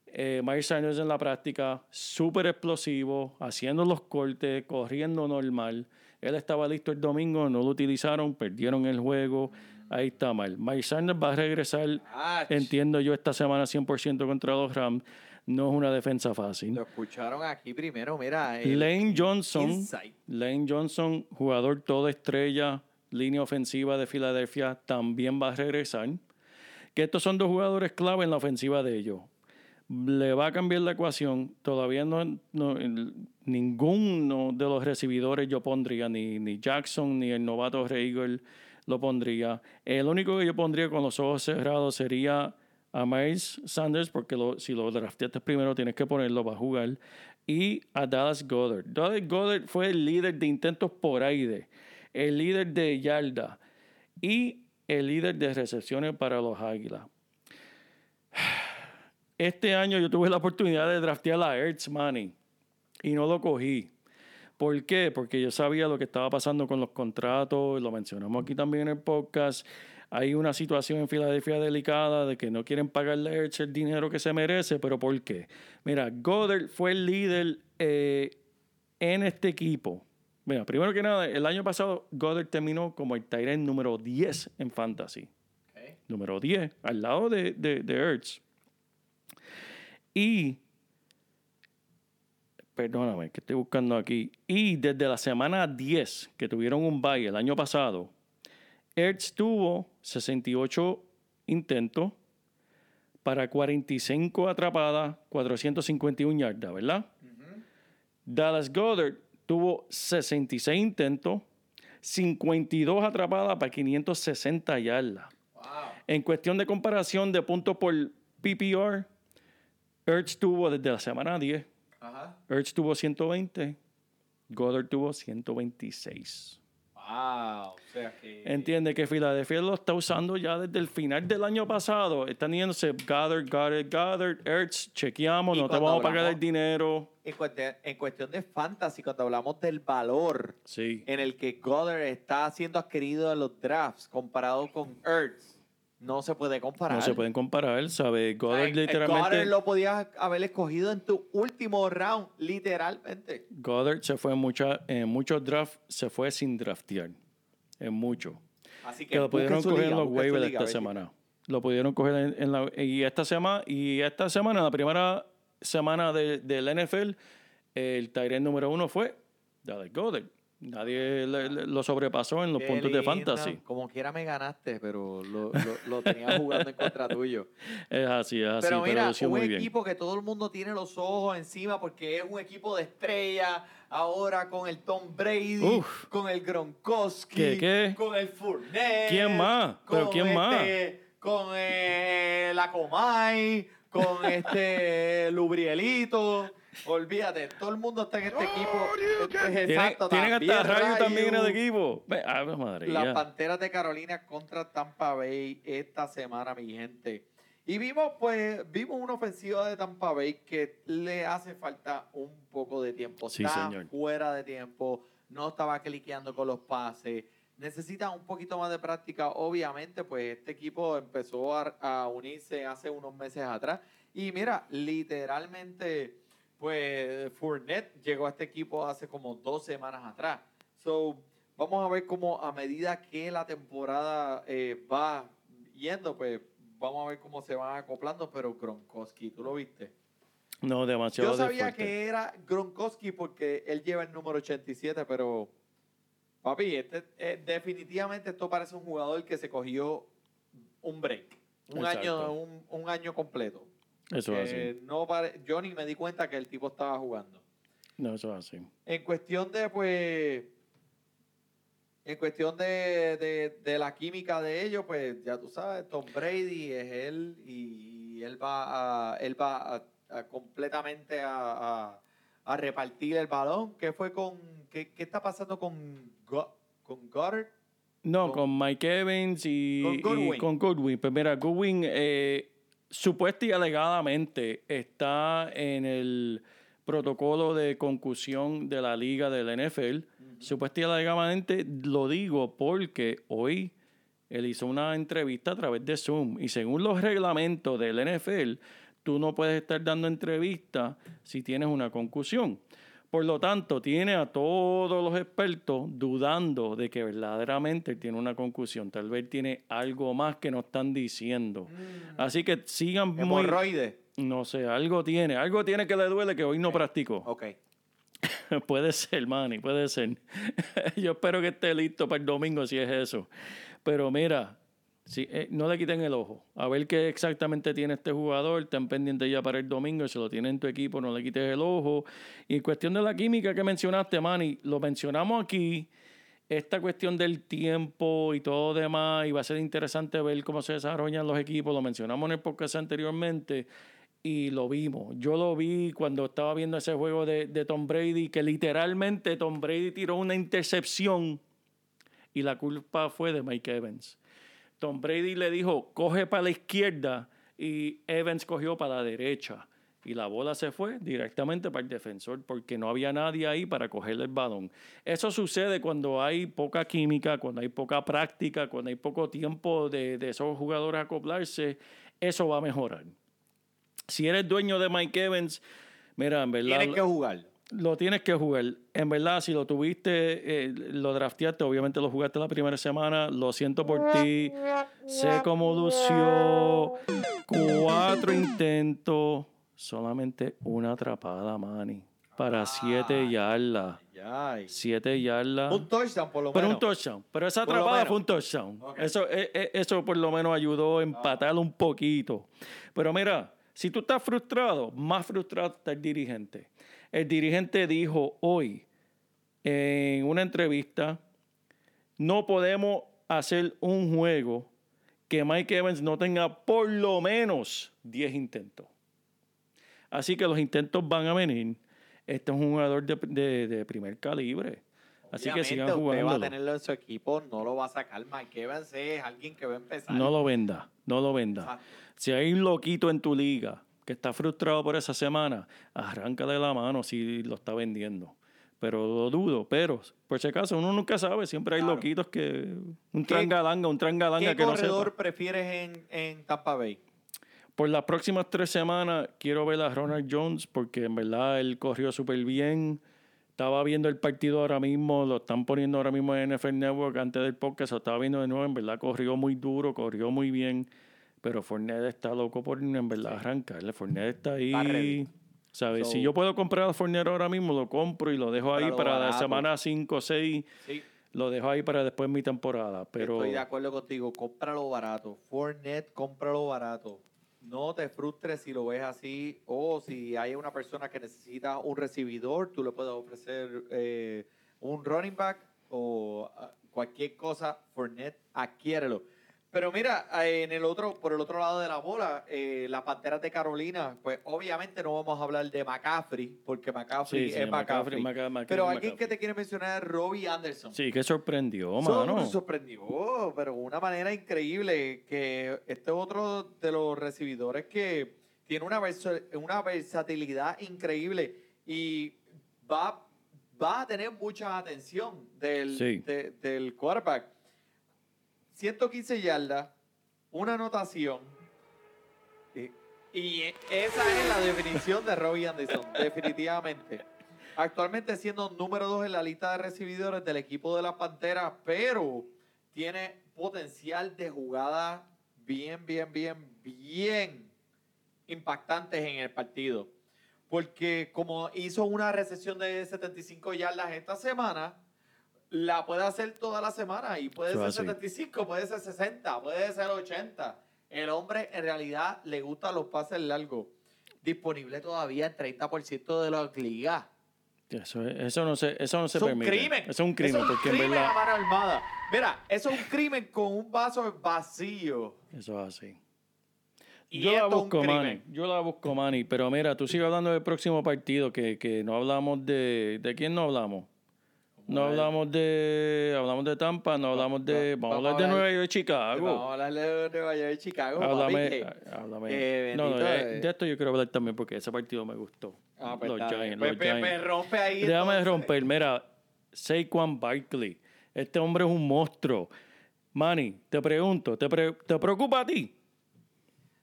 eh, Mike Sanders en la práctica, súper explosivo, haciendo los cortes, corriendo normal. Él estaba listo el domingo, no lo utilizaron, perdieron el juego. Ahí está mal. Mike Sanders va a regresar, Ach. entiendo yo, esta semana 100% contra los Rams. No es una defensa fácil. Lo escucharon aquí primero, mira. Lane Johnson. Lane Johnson, jugador toda estrella, línea ofensiva de Filadelfia, también va a regresar. Que estos son dos jugadores clave en la ofensiva de ellos. Le va a cambiar la ecuación. Todavía no, no- ninguno de los recibidores yo pondría, ni, ni Jackson, ni el novato Reigel lo pondría. El único que yo pondría con los ojos cerrados sería a Miles Sanders, porque lo- si lo drafteaste primero tienes que ponerlo para jugar, y a Dallas Goddard. Dallas Goddard fue el líder de intentos por aire, el líder de yarda y el líder de recepciones para los Águilas. [SIGHS] Este año yo tuve la oportunidad de draftear a Ertz Money y no lo cogí. ¿Por qué? Porque yo sabía lo que estaba pasando con los contratos, lo mencionamos aquí también en el podcast. Hay una situación en Filadelfia delicada de que no quieren pagarle a Ertz el dinero que se merece, pero ¿por qué? Mira, Goddard fue el líder eh, en este equipo. Mira, primero que nada, el año pasado Goddard terminó como el Tyrant número 10 en Fantasy. Número 10, al lado de, de, de Ertz. Y perdóname, que estoy buscando aquí. Y desde la semana 10, que tuvieron un bye el año pasado, Ertz tuvo 68 intentos para 45 atrapadas, 451 yardas, ¿verdad? Dallas Goddard tuvo 66 intentos, 52 atrapadas para 560 yardas. En cuestión de comparación de puntos por PPR, Ertz tuvo desde la semana 10, Ajá. Ertz tuvo 120, Goddard tuvo 126. Wow. O sea que. Entiende que Filadelfia lo está usando ya desde el final del año pasado. Están yéndose Goddard, Goddard, Goddard, Ertz, chequeamos, no te vamos a pagar el dinero. En, cuestión, en cuestión de fantasy, cuando hablamos del valor Sí. en el que Goddard está siendo adquirido en los drafts comparado con Ertz, no se puede comparar. No se pueden comparar, ¿sabes? Goddard Ay, literalmente... Goddard lo podías haber escogido en tu último round, literalmente. Goddard se fue en, mucha, en muchos drafts, se fue sin draftear. En muchos. Así que, Que lo pudieron coger en liga, los busque su waivers esta semana. Lo pudieron coger en, en la... Y esta semana, y esta semana, la primera semana de- del NFL, el Tyrant número uno fue Dallas Goddard. Nadie le- le- lo sobrepasó en los Qué puntos de lindo. fantasy. Como quiera me ganaste, pero lo, lo, lo tenía jugando en contra tuyo. [LAUGHS] Es así, es así, pero pero, mira, lució un muy bien. equipo que todo el mundo tiene los ojos encima porque es un equipo de estrella. Ahora con el Tom Brady, Uf. con el Gronkowski, ¿Qué, qué? con el Fournette. ¿Quién más? ¿Pero quién más? este- Con eh, la Comay, con este Lubrielito. Olvídate, todo el mundo está en este equipo. Tienen, Exacto, tienen hasta también Rayo también en el equipo. Madre. Las ya. Panteras de Carolina contra Tampa Bay esta semana, mi gente. Y vimos, pues, vimos una ofensiva de Tampa Bay que le hace falta un poco de tiempo. Sí, Está señor. fuera de tiempo, no estaba cliqueando con los pases. Necesita un poquito más de práctica. Obviamente, pues este equipo empezó a, a unirse hace unos meses atrás. Y mira, literalmente, pues Fournette llegó a este equipo hace como dos semanas atrás. So, vamos a ver cómo a medida que la temporada eh, va yendo, pues vamos a ver cómo se van acoplando. Pero Gronkowski, ¿tú lo viste? No, demasiado Yo de sabía fuerte. que era Gronkowski porque él lleva el número 87, pero papi, este, eh, definitivamente esto parece un jugador que se cogió un break, un Exacto. año, un, un año completo. Eso es Que así. no pare- yo ni me di cuenta que el tipo estaba jugando. No, eso es así. En cuestión de, pues, en cuestión de, de- de la química de ellos, pues ya tú sabes, Tom Brady es él y él va a, él va a- a completamente a, a- a repartir el balón. ¿Qué fue con, qué, qué está pasando con, Go- con Goddard? No, Con- con, Mike Evans y Con y Goodwin. con Goodwin. Pues mira, Goodwin eh, supuesta y alegadamente está en el protocolo de concusión de la liga del NFL. Supuesta y alegadamente lo digo porque hoy él hizo una entrevista a través de Zoom y según los reglamentos del NFL, tú no puedes estar dando entrevistas si tienes una concusión. Por lo tanto, tiene a todos los expertos dudando de que verdaderamente tiene una concusión. Tal vez tiene algo más que no están diciendo. Así que sigan muy... Hemorroides. No sé, algo tiene. Algo tiene que le duele que hoy no practicó. Ok. [LAUGHS] puede ser, Manny, puede ser. [LAUGHS] Yo espero que esté listo para el domingo si es eso. Pero mira, si, eh, no le quiten el ojo. A ver qué exactamente tiene este jugador. Estén pendientes ya para el domingo. Si lo tiene en tu equipo, no le quites el ojo. Y cuestión de la química que mencionaste, Manny, lo mencionamos aquí. Esta cuestión del tiempo y todo demás, y va a ser interesante ver cómo se desarrollan los equipos. Lo mencionamos en el podcast anteriormente y lo vimos. Yo lo vi cuando estaba viendo ese juego de, de Tom Brady, que literalmente Tom Brady tiró una intercepción y la culpa fue de Mike Evans. Tom Brady le dijo, coge para la izquierda y Evans cogió para la derecha. Y la bola se fue directamente para el defensor porque no había nadie ahí para cogerle el balón. Eso sucede cuando hay poca química, cuando hay poca práctica, cuando hay poco tiempo de, esos jugadores acoplarse. Eso va a mejorar. Si eres dueño de Mike Evans, mira, verdad Tienes que jugar. Lo tienes que jugar. En verdad, si lo tuviste, eh, lo drafteaste, obviamente lo jugaste la primera semana. Lo siento por ti. Sé cómo lució. Cuatro intentos. Solamente una atrapada, Manny. Para siete yardas. Siete yardas. Un touchdown, por lo Pero menos. un touchdown. Pero esa Por atrapada fue un touchdown. Eso, eh, eh, eso por lo menos ayudó a empatar un poquito. Pero mira, Si tú estás frustrado, más frustrado está el dirigente. El dirigente dijo hoy en una entrevista, no podemos hacer un juego que Mike Evans no tenga por lo menos 10 intentos. Así que los intentos van a venir. Este es un jugador de, de- de primer calibre. Así que sigan usted va a jugando. tenerlo en su equipo, no lo va a sacar. Mike Evans es alguien que va a empezar. No lo venda, no lo venda. Exacto. Si hay un loquito en tu liga que está frustrado por esa semana, arráncale la mano si lo está vendiendo. Pero lo dudo, pero por si acaso uno nunca sabe, siempre hay Claro. loquitos que un ¿Qué- trangalanga, un trangalanga ¿Qué que no corredor sepa. prefieres en, en Tampa Bay? Por las próximas tres semanas quiero ver a Ronald Jones porque en verdad él corrió súper bien. Estaba viendo el partido ahora mismo, lo están poniendo ahora mismo en NFL Network antes del podcast, lo estaba viendo de nuevo, en verdad corrió muy duro, corrió muy bien, pero Fournette está loco por en verdad arrancarle. Fournette está ahí. ¿sabes? So- si yo puedo comprar a Fournette ahora mismo, lo compro y lo dejo ahí para la semana 5 o 6, Sí, lo dejo ahí para después mi temporada, pero... estoy de acuerdo contigo. Cómpralo barato. Fournette, cómpralo barato. No te frustres si lo ves así o si hay una persona que necesita un recibidor, tú le puedes ofrecer eh, un running back o ah, cualquier cosa. Fournette, adquiérelo. Pero mira, eh, en el otro, por el otro lado de la bola, eh, las Panteras de Carolina, pues obviamente no vamos a hablar de McCaffrey, porque McCaffrey Sí, sí, es McCaffrey. McCaffrey, Maca- Pero alguien McCaffrey. que te quiere mencionar es Robbie Anderson. Sí, que sorprendió, mano. me sorprendió, pero de una manera increíble que este es otro de los recibidores que tiene una, versa- una versatilidad increíble y va, va a tener mucha atención del, Sí. de- del quarterback. 115 yardas, una anotación. Y, y esa es la definición de Robbie Anderson, [LAUGHS] definitivamente. Actualmente siendo número dos en la lista de recibidores del equipo de las Panteras, pero tiene potencial de jugada bien, bien, bien, bien impactantes en el partido. Porque como hizo una recesión de 75 yardas esta semana, la puede hacer toda la semana y puede Eso ser así. 75, puede ser 60, puede ser 80. El hombre en realidad le gustan los pases largos. Disponible todavía en 30% de las ligas. Eso, eso no se, eso no se es un permite. crimen. Eso es un crimen, Eso es un porque en crimen verdad. a mano armada. Mira, eso es un crimen con un vaso vacío. Eso es así. Y Yo la un busco. Manny. Yo la busco, Manny. Pero mira, tú sigues hablando del próximo partido, que, que no hablamos de... ¿De quién no hablamos? No hablamos de... Hablamos de Tampa, no hablamos de... va- Vamos a vamos hablar de hablar- Nueva York y Vamos Chicago. a hablarle de Nueva York y Chicago. Háblame, háblame. eh, no, de, de esto yo quiero hablar también porque ese partido me gustó. Ah, pues los. Giants, Pues- los pues- Giants. pues rompe ahí. Déjame entonces. romper. Mira, Saquon Barkley. Este hombre es un monstruo. Manny, te pregunto, ¿te, pre- ¿te preocupa a ti?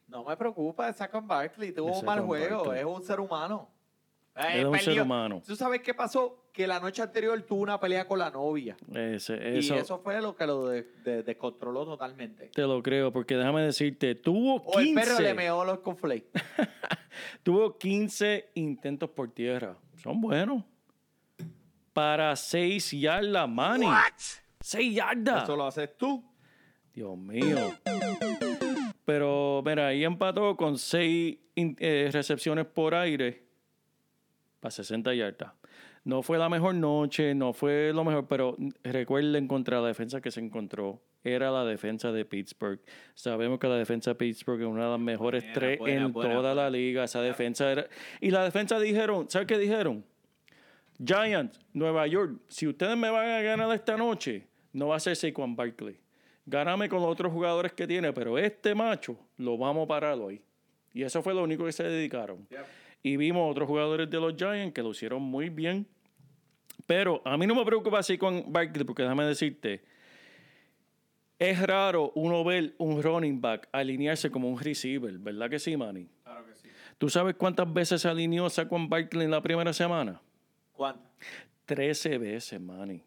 No me preocupa, Saquon Barkley. Tuvo un mal juego. Barkley. Es un ser humano. Es Eh, un ser humano. ¿Tú sabes qué pasó? Que la noche anterior tuvo una pelea con la novia. Ese- y eso, eso fue lo que lo de- de- descontroló totalmente. te lo creo, porque déjame decirte, tuvo O el perro le 15, meó los conflakes. [LAUGHS] tuvo 15 intentos por tierra. Son buenos. Para 6 yardas, Manny. 6 yardas. Eso lo haces tú. Dios mío. Pero mira, ahí empató con seis in- eh, recepciones por aire para 60 yardas. No fue la mejor noche, no fue lo mejor, pero recuerden contra la defensa que se encontró. Era la defensa de Pittsburgh. Sabemos que la defensa de Pittsburgh es una de las mejores Buena, tres buena, en buena, toda la liga. Esa defensa era. Y la defensa dijeron, ¿sabes qué dijeron? Giants, Nueva York, si ustedes me van a ganar esta noche, no va a ser Saquon Barkley. Gáname con los otros jugadores que tiene, pero este macho lo vamos a parar hoy. Y eso fue lo único que se dedicaron. Y vimos otros jugadores de los Giants que lo hicieron muy bien. Pero a mí no me preocupa Saquon Barkley, porque déjame decirte, es raro uno ver un running back alinearse como un receiver, ¿verdad que sí, Manny? Claro que sí. ¿Tú sabes cuántas veces se alineó Saquon Barkley en la primera semana? ¿Cuánto? 13 veces, Manny.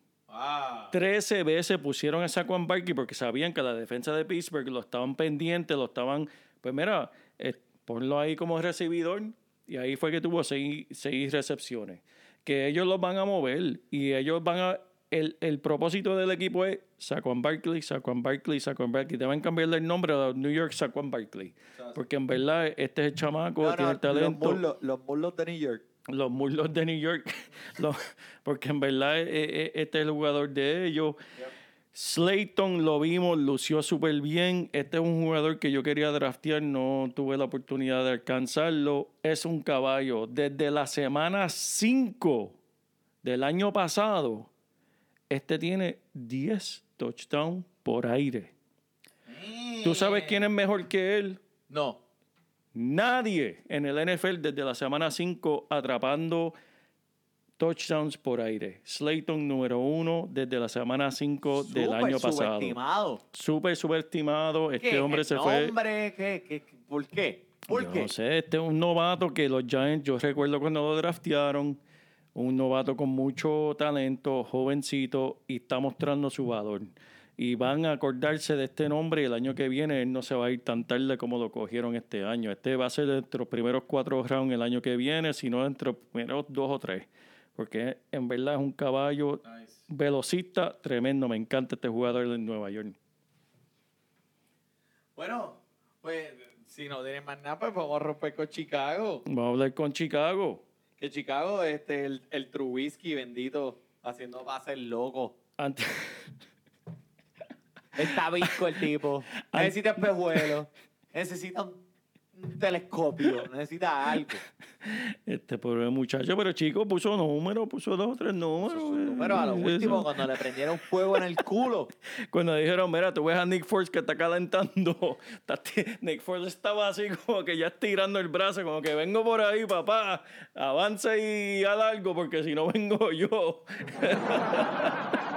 13 veces pusieron a Saquon Barkley porque sabían que la defensa de Pittsburgh lo estaban pendientes, lo estaban... Pues mira, eh, ponlo ahí como recibidor y ahí fue que tuvo seis, seis recepciones. Que ellos los van a mover y ellos van a el, el propósito del equipo es Saquon Barkley, Saquon Barkley, Saquon Barkley. Deben cambiarle el nombre a New York Saquon Barkley. Porque en verdad este es el chamaco, No, tiene el talento. Los muslos, los muslos de New York. los muslos de New York, [LAUGHS] los- porque en verdad eh, eh, este es el jugador de ellos. Slayton lo vimos, lució súper bien. Este es un jugador que yo quería draftear, no tuve la oportunidad de alcanzarlo. Es un caballo. Desde la semana 5 del año pasado, este tiene 10 touchdowns por aire. ¿Tú sabes quién es mejor que él? No. Nadie en el NFL desde la semana 5 atrapando touchdowns por aire. Slayton número uno desde la semana 5 del año pasado. subestimado. Súper subestimado. Este hombre ¿El se fue. nombre? ¿Qué? ¿Qué? ¿Por qué? ¿Por Yo qué? No sé, este es un novato que los Giants, yo recuerdo cuando lo draftearon, un novato con mucho talento, jovencito, y está mostrando su valor. Y van a acordarse de este nombre el año que viene él no se va a ir tan tarde como lo cogieron este año. Este va a ser de los primeros cuatro rounds el año que viene, si no entre los primeros dos o tres. Porque en verdad es un caballo velocista tremendo. Me encanta este jugador de Nueva York. Bueno, pues si no tienes más nada, pues vamos a romper con Chicago. Vamos a hablar con Chicago. Que Chicago, este, el, el Trubisky bendito, haciendo pases locos. Antes... Está visco el tipo. [LAUGHS] Necesita espejuelos. Necesita un telescopio. Necesita algo. Este pobre muchacho, pero chico, puso números, puso dos o tres números. eh, Pero a lo eso. último, cuando le prendieron fuego en el culo. [LAUGHS] Cuando dijeron, mira, tú ves a Nick Foles que está calentando. [LAUGHS] Nick Foles estaba así como que ya estirando el brazo, como que vengo por ahí, papá, avanza y haz algo, porque si no vengo yo. [LAUGHS]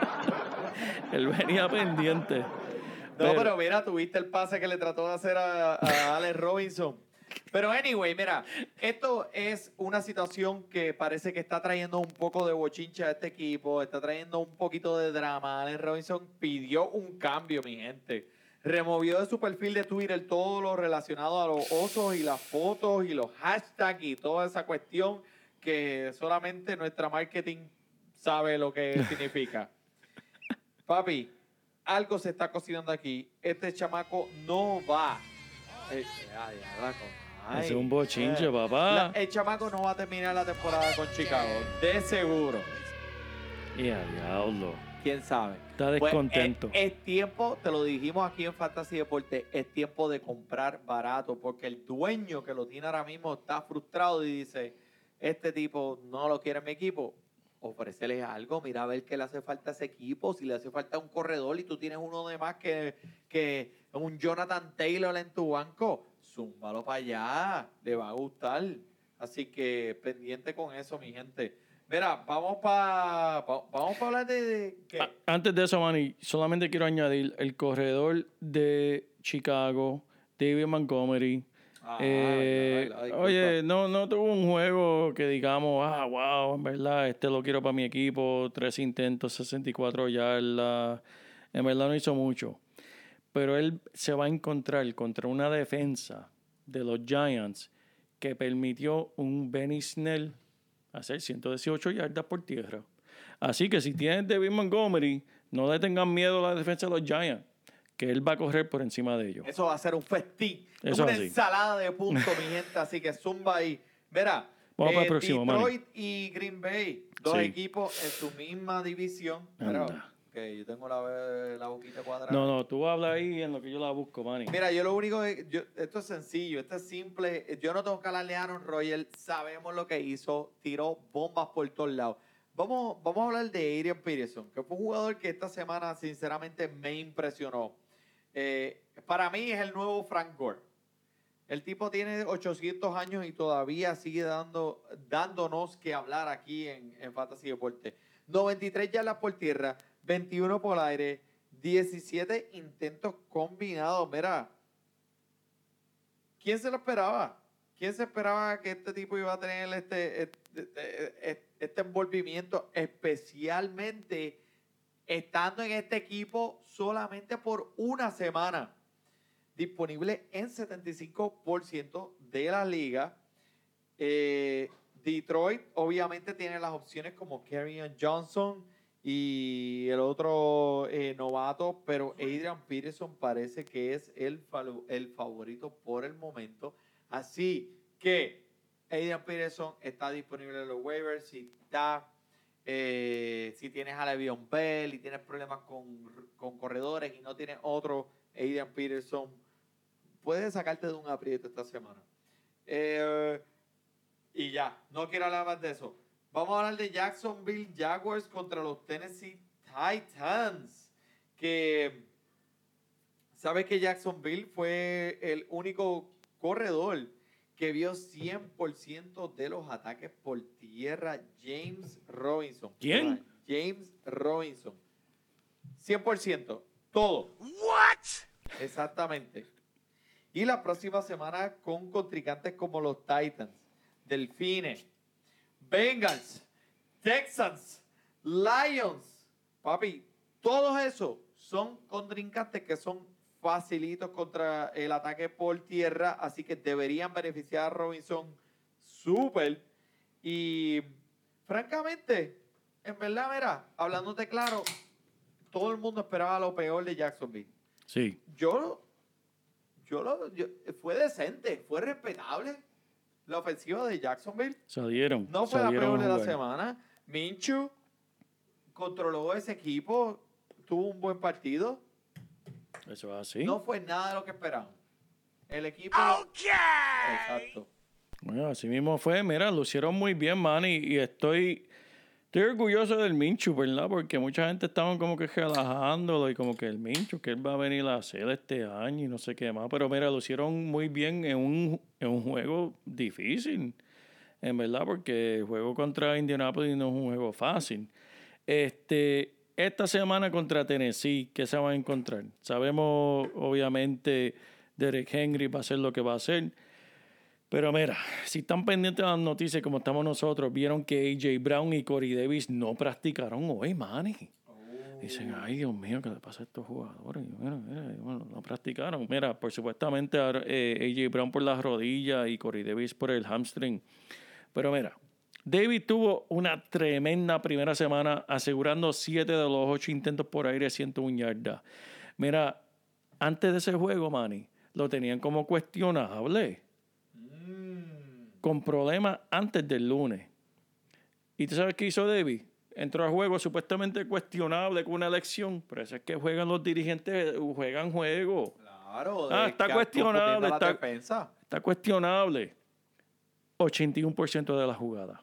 Él venía pendiente. No, pero mira, tuviste el pase que le trató de hacer a, a [LAUGHS] Alex Robinson. Pero anyway, mira, esto es una situación que parece que está trayendo un poco de bochincha a este equipo, está trayendo un poquito de drama. Alex Robinson pidió un cambio, mi gente. Removió de su perfil de Twitter todo lo relacionado a los osos y las fotos y los hashtags y toda esa cuestión que solamente nuestra marketing sabe lo que significa. [LAUGHS] Papi, algo se está cocinando aquí. Este chamaco no va. Eh, ay, Hace un bochinche, eh. papá. La- el chamaco no va a terminar la temporada con Chicago. De seguro. Y a diablo. ¿Quién sabe? Está Pues, descontento. es, es tiempo, te lo dijimos aquí en Fantasy Deporte, es tiempo de comprar barato porque el dueño que lo tiene ahora mismo está frustrado y dice, este tipo no lo quiere en mi equipo. Ofrécele algo, mira a ver qué le hace falta a ese equipo, si le hace falta un corredor y tú tienes uno de más que, que un Jonathan Taylor en tu banco, zúmbalo para allá, le va a gustar. Así que pendiente con eso, mi gente. Mira, vamos para vamos para hablar de, de- Antes de eso, Manny, solamente quiero añadir el corredor de Chicago, David Montgomery. Ah, Eh, oye, no, no tuvo un juego que digamos, ah, wow, en verdad, este lo quiero para mi equipo, tres intentos, 64 yardas, en verdad no hizo mucho. Pero él se va a encontrar contra una defensa de los Giants que permitió un Benny Snell hacer 118 yardas por tierra. Así que si tienes David Montgomery, no le tengan miedo a la defensa de los Giants, que él va a correr por encima de ellos. Eso va a ser un festín. Eso una así. ensalada de puntos, mi gente. Así que zumba ahí. Mira, Vamos para el próximo, Manny. Detroit y Green Bay, dos Sí. equipos en su misma división. Anda. que yo tengo la, la boquita cuadrada. No, no, tú hablas ahí en lo que yo la busco, Manny. Mira, yo lo único que. yo- esto es sencillo, esto es simple. Yo no tengo que hablarle a Aaron Rodgers. Sabemos lo que hizo. Tiró bombas por todos lados. Vamos, vamos a hablar de Adrian Peterson, que fue un jugador que esta semana, sinceramente, me impresionó. Eh, para mí es el nuevo Frank Gore. El tipo tiene 800 años y todavía sigue dando, dándonos que hablar aquí en, en Fantasy Deporte. 93 yardas por tierra, 21 por aire, 17 intentos combinados. Mira, ¿quién se lo esperaba? ¿Quién se esperaba que este tipo iba a tener este, este, este- este envolvimiento, especialmente estando en este equipo solamente por una semana? Disponible en 75% de la liga. Eh, Detroit obviamente tiene las opciones como Kerryon Johnson Y el otro eh, novato, pero Adrian Peterson parece que es el, favorito por el momento. Así que Adrian Peterson está disponible en los waivers. Si está, eh, si tienes a Le'Veon Bell y tienes problemas con, con corredores y no tienes otro Adrian Peterson, puedes sacarte de un aprieto esta semana. Eh, y ya, no quiero hablar más de eso. Vamos a hablar de Jacksonville Jaguars contra los Tennessee Titans. Que sabes que Jacksonville fue el único corredor que vio 100% de los ataques por tierra. James Robinson. ¿Quién? James Robinson. 100%. Todo. ¿What? Exactamente. Y la próxima semana con contrincantes como los Titans, Delfines, Bengals, Texans, Lions. Papi, todos esos son contrincantes que son facilitos contra el ataque por tierra, así que deberían beneficiar a Robinson súper. Y francamente, en verdad, mira, hablándote claro, todo el mundo esperaba lo peor de Jacksonville Sí. yo, yo lo, yo- fue decente, fue respetable la ofensiva de Jacksonville. Salieron. No fue la peor de la semana. Minchu controló ese equipo, tuvo un buen partido. Eso es así. No fue nada de lo que esperaban. El equipo. Exacto. Bueno, así mismo fue. Mira, lo hicieron muy bien, man. Y, y estoy, estoy orgulloso del Minchu, ¿verdad? Porque mucha gente estaba como que relajándolo y como que el Minchu, que él va a venir a hacer este año y no sé qué más. Pero mira, lo hicieron muy bien en un, en un juego difícil. En verdad, porque el juego contra Indianapolis no es un juego fácil. Este, esta semana contra Tennessee, ¿qué se va a encontrar? Sabemos, obviamente, Derek Henry va a hacer lo que va a hacer. Pero mira, si están pendientes de las noticias como estamos nosotros, vieron que AJ Brown y Corey Davis no practicaron hoy, manny. Dicen, ay Dios mío, ¿qué le pasa a estos jugadores? Y Mira, mira, y bueno, no practicaron. Mira, por supuestamente eh, AJ Brown por las rodillas y Corey Davis por el hamstring. Pero mira, David tuvo una tremenda primera semana asegurando 7 de los 8 intentos por aire, 101 yardas. Mira, antes de ese juego, Manny, lo tenían como cuestionable, con problemas antes del lunes. ¿Y tú sabes qué hizo David? Entró a juego supuestamente cuestionable con una elección, pero eso es que juegan los dirigentes, juegan juego. Claro. Ah, de está que cuestionable, está-. Está cuestionable. 81% de la jugada.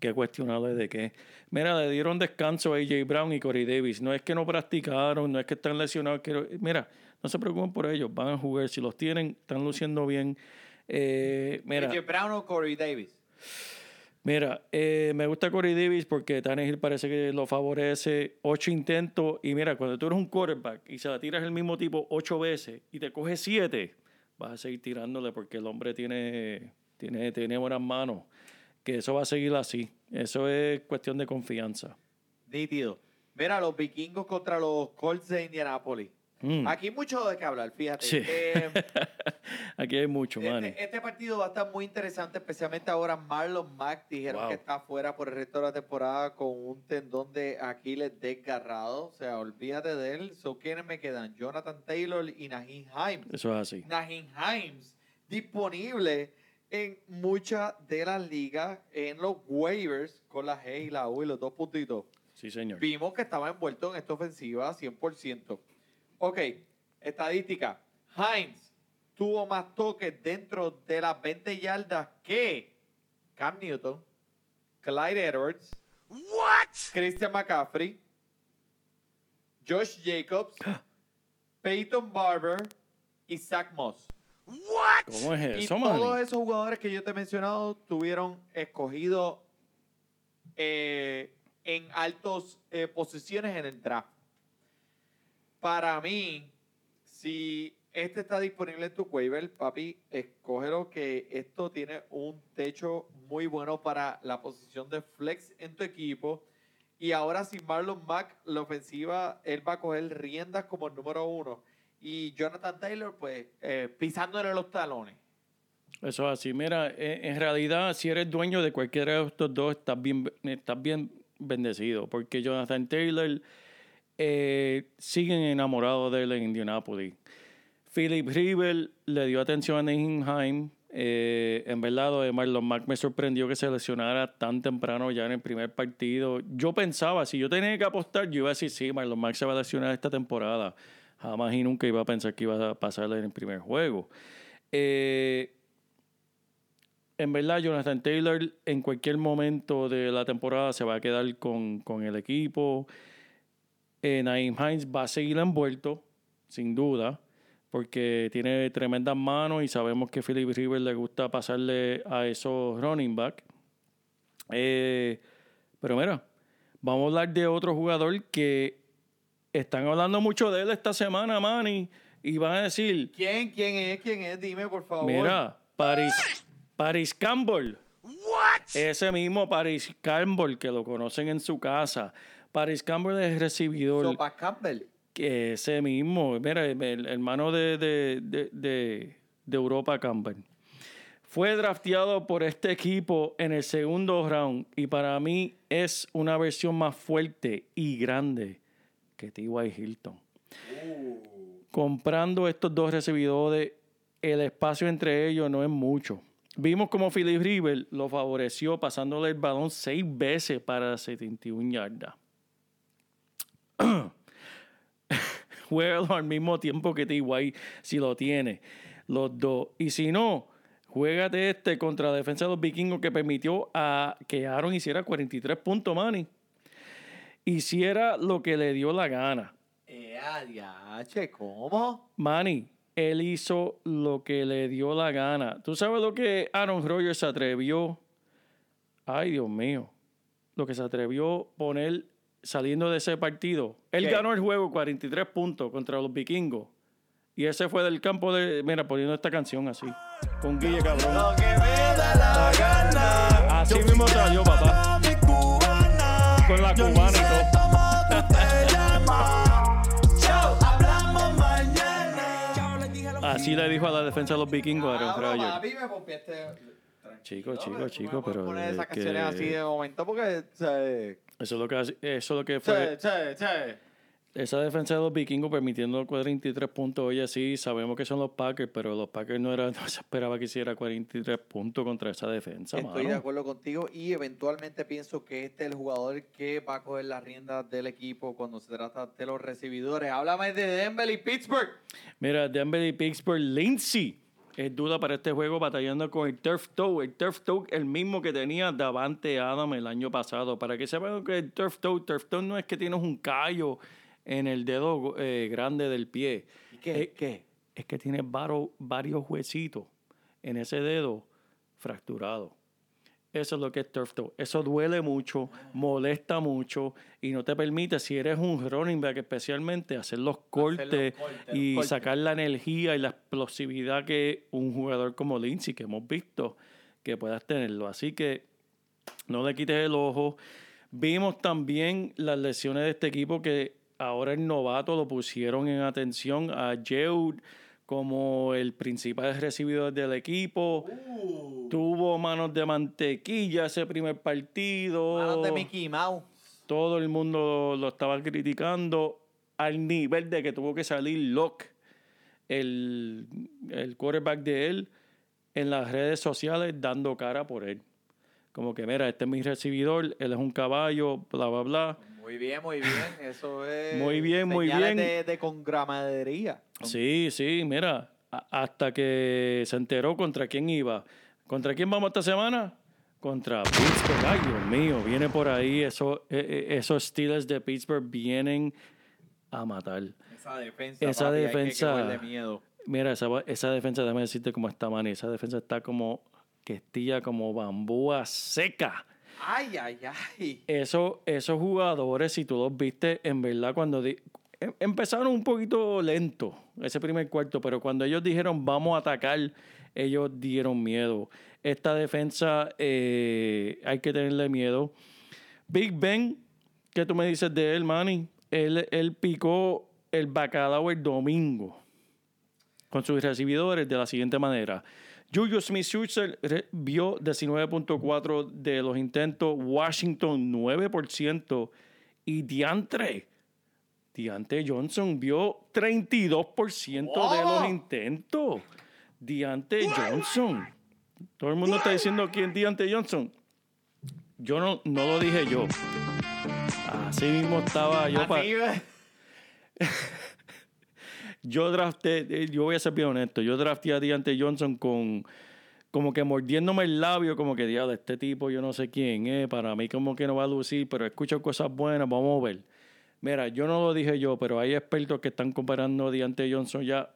¿Qué cuestionable de qué? Mira, le dieron descanso a AJ Brown y Corey Davis. No es que no practicaron, no es que están lesionados. que- Mira, no se preocupen por ellos. Van a jugar. Si los tienen, están luciendo bien. Eh, mira, AJ Brown o Corey Davis. Mira, eh, me gusta Corey Davis porque Tannehill parece que lo favorece. Ocho intentos. Y mira, cuando tú eres un quarterback y se la tiras el mismo tipo ocho veces y te coges siete, vas a seguir tirándole porque el hombre tiene, tiene, tiene buenas manos. Que eso va a seguir así. Eso es cuestión de confianza. Nítido. Mira, los vikingos contra los Colts de Indianapolis. Mm. Aquí hay mucho de qué hablar, fíjate. Sí. Eh, [LAUGHS] Aquí hay mucho, man. este, este partido va a estar muy interesante, especialmente ahora Marlon Mack dijeron Wow. que está fuera por el resto de la temporada con un tendón de Aquiles desgarrado. O sea, olvídate de él. So, ¿Quiénes me quedan? Jonathan Taylor y Naheem Himes. Eso es así. Naheem Himes disponible en muchas de las ligas, en los waivers, con la G y la U y los dos puntitos. Sí, señor. Vimos que estaba envuelto en esta ofensiva 100%. Ok, estadística. Hines tuvo más toques dentro de las 20 yardas que Cam Newton, Clyde Edwards, Christian McCaffrey, Josh Jacobs, [GASPS] Peyton Barber y Zach Moss. ¿Cómo es Y eso, todos man? esos jugadores que yo te he mencionado tuvieron escogido eh, en altas posiciones en el draft. Para mí, si este está disponible en tu waiver, papi, escógelo que esto tiene un techo muy bueno para la posición de flex en tu equipo. Y ahora sin Marlon Mack, la ofensiva, él va a coger riendas como el número uno. Y Jonathan Taylor, pues, eh, pisándole los talones. Eso es así. Mira, en realidad, si eres dueño de cualquiera de estos dos, estás bien, estás bien bendecido, porque Jonathan Taylor eh, siguen enamorados de él en Indianapolis. Philip Rivers le dio atención a Neinheim. Eh, en verdad, Marlon Mack me sorprendió que se lesionara tan temprano ya en el primer partido. Yo pensaba, si yo tenía que apostar, yo iba a decir, sí, Marlon Mack se va a lesionar esta temporada. Jamás y nunca iba a pensar que iba a pasarle en el primer juego. Eh, en verdad, Jonathan Taylor en cualquier momento de la temporada se va a quedar con, con el equipo. Eh, Naeem Hines va a seguir envuelto, sin duda, porque tiene tremendas manos y sabemos que Philip Rivers le gusta pasarle a esos running back. Eh, pero mira, vamos a hablar de otro jugador que están hablando mucho de él esta semana, Manny, y van a decir, ¿Quién, quién es? ¿Quién es? Dime, por favor. Mira, Paris, Paris Campbell. Ese mismo Paris Campbell que lo conocen en su casa. Paris Campbell es recibidor. Sopa Campbell. que ese mismo, mira, el, el hermano de, de, de, de- de Europa Campbell. Fue drafteado por este equipo en el segundo round y para mí es una versión más fuerte y grande que T.Y. Hilton. Comprando estos dos recibidores, el espacio entre ellos no es mucho. Vimos como Philip Rivers lo favoreció pasándole el balón seis veces para 71 yardas. [CLEARS THROAT] Juégalo al mismo tiempo que T.Y. si lo tiene. Los dos. Y si no, juégate este contra la defensa de los vikingos que permitió a que Aaron hiciera 43 puntos, Manny. Hiciera lo que le dio la gana. Eh, adiache, ¿cómo? Manny, él hizo lo que le dio la gana. ¿Tú sabes lo que Aaron Rodgers se atrevió? Ay, Dios mío. Lo que se atrevió a poner saliendo de ese partido. Él ¿Qué? ganó el juego 43 puntos contra los vikingos. Y ese fue del campo de. Mira, poniendo esta canción así. Con Guille Cabrón. Lo que me da la gana. Así mismo salió, papá. Con la Yo cubana y todo. Así le dijo a la defensa de los vikingos a pero Rodgers. papi, me pompiaste. Chico, chico, chico, pero puedes poner es esas que- canciones así de momento porque. se- Eso es lo que, eso es lo que fue. Esa defensa de los vikingos permitiendo 43 puntos. Oye, sí, sabemos que son los Packers, pero los Packers no, era, [LAUGHS] no se esperaba que hiciera 43 puntos contra esa defensa, Estoy de acuerdo contigo y eventualmente pienso que este es el jugador que va a coger las riendas del equipo cuando se trata de los recibidores. Háblame de Denver y Pittsburgh. Mira, Denver y Pittsburgh, Lindsay es duda para este juego batallando con el Turf Toe. El Turf Toe, el mismo que tenía Davante Adam el año pasado. Para que sepan que el Turf Toe, Turf Toe no es que tienes un callo en el dedo eh, grande del pie. ¿Y qué? Eh, ¿Qué? es que tiene varo- varios huesitos en ese dedo fracturado. Eso es lo que es turf toe. Eso duele mucho, molesta mucho y no te permite, si eres un running back especialmente, hacer los cortes cortes, y los cortes. sacar la energía y la explosividad que un jugador como Lindsay, que hemos visto, que puedas tenerlo. Así que no le quites el ojo. Vimos también las lesiones de este equipo que ahora el novato lo pusieron en atención a Jeud como el principal recibidor del equipo. Tuvo manos de mantequilla ese primer partido. Manos de Mickey Mouse. Todo el mundo lo estaba criticando al nivel de que tuvo que salir Locke, el, el quarterback de él, en las redes sociales dando cara por él. Como que, mira, este es mi recibidor, él es un caballo, bla, bla, bla. Muy bien, muy bien. [LAUGHS] Eso es. Muy bien, muy bien. De, de congramadería. Sí, sí, mira, hasta que se enteró contra quién iba. ¿Contra quién vamos esta semana? Contra Pittsburgh. Ay, Dios mío, viene por ahí. Eso, eh, eh, esos Steelers de Pittsburgh vienen a matar. Esa defensa. Esa papi, hay que defensa- miedo. Mira, esa, esa defensa, déjame decirte cómo está, Manny. Esa defensa está como que estilla como bambúa seca. Ay, ay, ay. Eso, esos jugadores, si tú los viste, en verdad, cuando em- empezaron un poquito lento ese primer cuarto, pero cuando ellos dijeron vamos a atacar, ellos dieron miedo. Esta defensa eh, hay que tenerle miedo. Big Ben, ¿qué tú me dices de él, Manny? Él, él picó el bacalao el domingo con sus recibidores de la siguiente manera. Juju Smith-Schuster vio 19.4 de los intentos, Washington 9% y Diantre, Diante Johnson vio 32% de los ¡Oh! intentos. Diante Johnson. Todo el mundo está diciendo quién es Diante Johnson. Yo no, no lo dije yo. Así mismo estaba yo para... [LAUGHS] Yo drafté, eh, yo voy a ser bien honesto, yo drafté a Deontay Johnson con como que mordiéndome el labio, como que diablo, este tipo yo no sé quién es, para mí como que no va a lucir, pero escucho cosas buenas, vamos a ver. Mira, yo no lo dije yo, pero hay expertos que están comparando a Deontay Johnson ya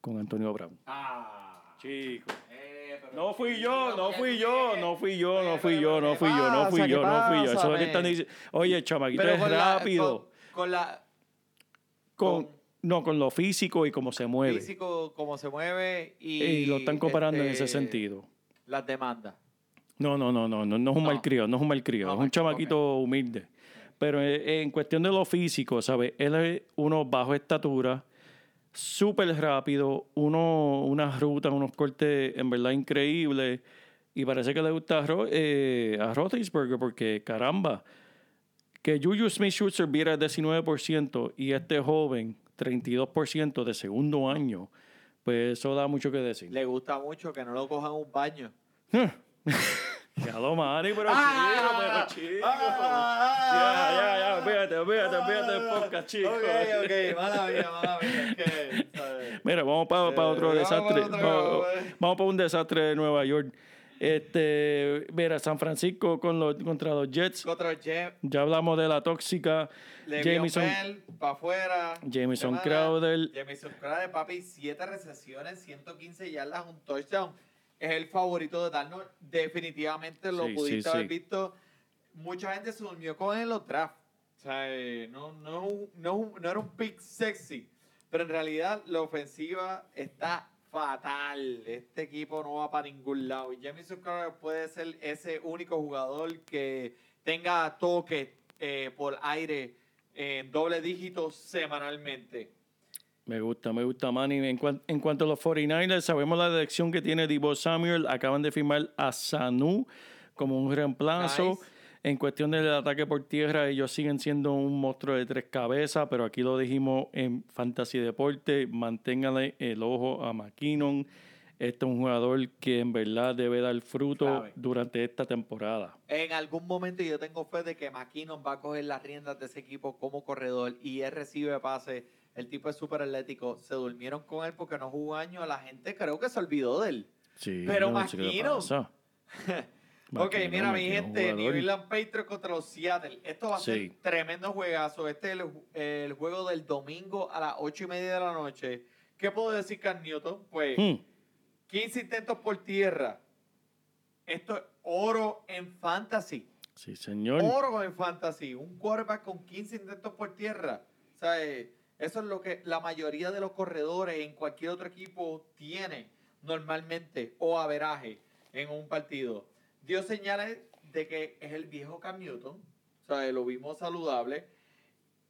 con Antonio Brown. Ah, Chico. eh, No fui yo, no ¿qué fui yo, no fui yo, no fui yo, no ¿qué fui yo, no fui yo, ¿Qué no fui yo. Eso es lo que están diciendo. Oye, chamaquito es rápido. con, la con- no, con lo físico y cómo se mueve. físico, cómo se mueve y, Y lo están comparando en ese este, sentido. Las demandas. No, no, no, no, no, no es un No. malcriado, no es un malcriado, No, es un chamaquito humilde. Pero eh, en cuestión de lo físico, ¿sabes? Él es uno bajo estatura, súper rápido, uno, unas rutas, unos cortes en verdad increíbles. Y parece que le gusta a, Ro- eh, a Roethlisberger porque, caramba, que Juju Smith-Schuster viera 19% y este joven 32% de segundo año, pues eso da mucho que decir. Le gusta mucho que no lo cojan un baño. [LAUGHS] Ya lo pero Ah, chico, pero chico. ah, ya, ya, ya, fíjate, fíjate, fíjate el podcast, chico. Ok, ok. Mira, vamos para, otro Eh, vamos desastre. para otro, Vamos, pues. vamos para un desastre de Nueva York. Este, mira, San Francisco con los, contra los Jets. Contra Jem, Ya hablamos de la tóxica. Le'Veon Jameson, para afuera. Jameson Semana. Crowder. Jameson Crowder, papi, 7 recesiones, 115 yardas, un touchdown. Es el favorito de Darnold. Definitivamente lo Sí, pudiste sí, haber sí. visto. Mucha gente se durmió con él en los drafts. O sea, eh, no, no, no, no era un pick sexy. Pero en realidad la ofensiva está fatal. Este equipo no va para ningún lado. Y Jameson Crowder puede ser ese único jugador que tenga toque eh, por aire en doble dígito semanalmente. Me gusta, me gusta, Manny. En, cuan- en cuanto a los 49ers, sabemos la dirección que tiene Divo Samuel. Acaban de firmar a Sanu como un reemplazo. Nice. En cuestión del ataque por tierra, ellos siguen siendo un monstruo de tres cabezas, pero aquí lo dijimos en Fantasy Deporte. Manténgale el ojo a McKinnon. Este es un jugador que en verdad debe dar fruto Clave. durante esta temporada. En algún momento yo tengo fe de que McKinnon va a coger las riendas de ese equipo como corredor y él recibe pase. El tipo es súper atlético. Se durmieron con él porque no jugó año. La gente creo que se olvidó de él. Sí, Pero no. [LAUGHS] ok, mira, mi gente. New England Patriots contra los Seattle. Esto va a ser Sí. tremendo juegazo. Este es el, el juego del domingo a las ocho y media de la noche. ¿Qué puedo decir, Cam Newton? Pues Hmm. 15 intentos por tierra. Esto es oro en fantasy. Sí, señor. Oro en fantasy. Un quarterback con 15 intentos por tierra. O sea, eh, eso es lo que la mayoría de los corredores en cualquier otro equipo tiene normalmente o averaje en un partido. Dio señales de que es el viejo Cam Newton. O sea, lo vimos saludable.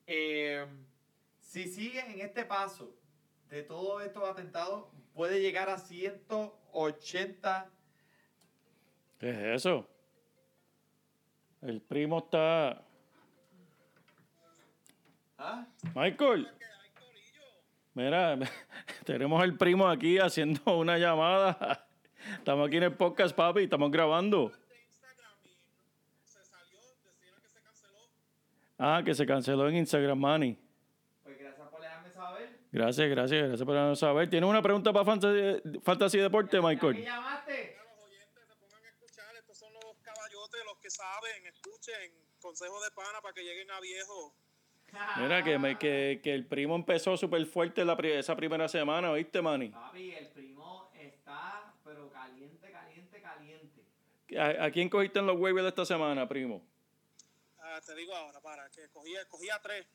Eh, si sigue en este paso de todos estos atentados, puede llegar a 180 ¿Qué es eso? El primo está. ¿Ah? Michael. Mira, [LAUGHS] tenemos al primo aquí haciendo una llamada. Estamos aquí en el podcast, papi, estamos grabando. Ah, que se canceló en Instagram, Manny. Pues gracias por dejarme saber. Gracias, gracias, gracias por darnos saber. ¿Tienes una pregunta para Fantasy, Fantasy Deporte, ¿Ya me Michael? llamaste? los oyentes se pongan a escuchar. Estos son los caballotes, los que saben. Escuchen consejos de pana para que lleguen a viejo. Mira, que, me- que, que el primo empezó súper fuerte la, pri- esa primera semana, ¿oíste, Manny? Papi, el primo está, pero caliente, caliente, caliente. ¿A, a quién cogiste en los waivers de esta semana, primo? Ah, te digo ahora, para, que cogía, cogía tres.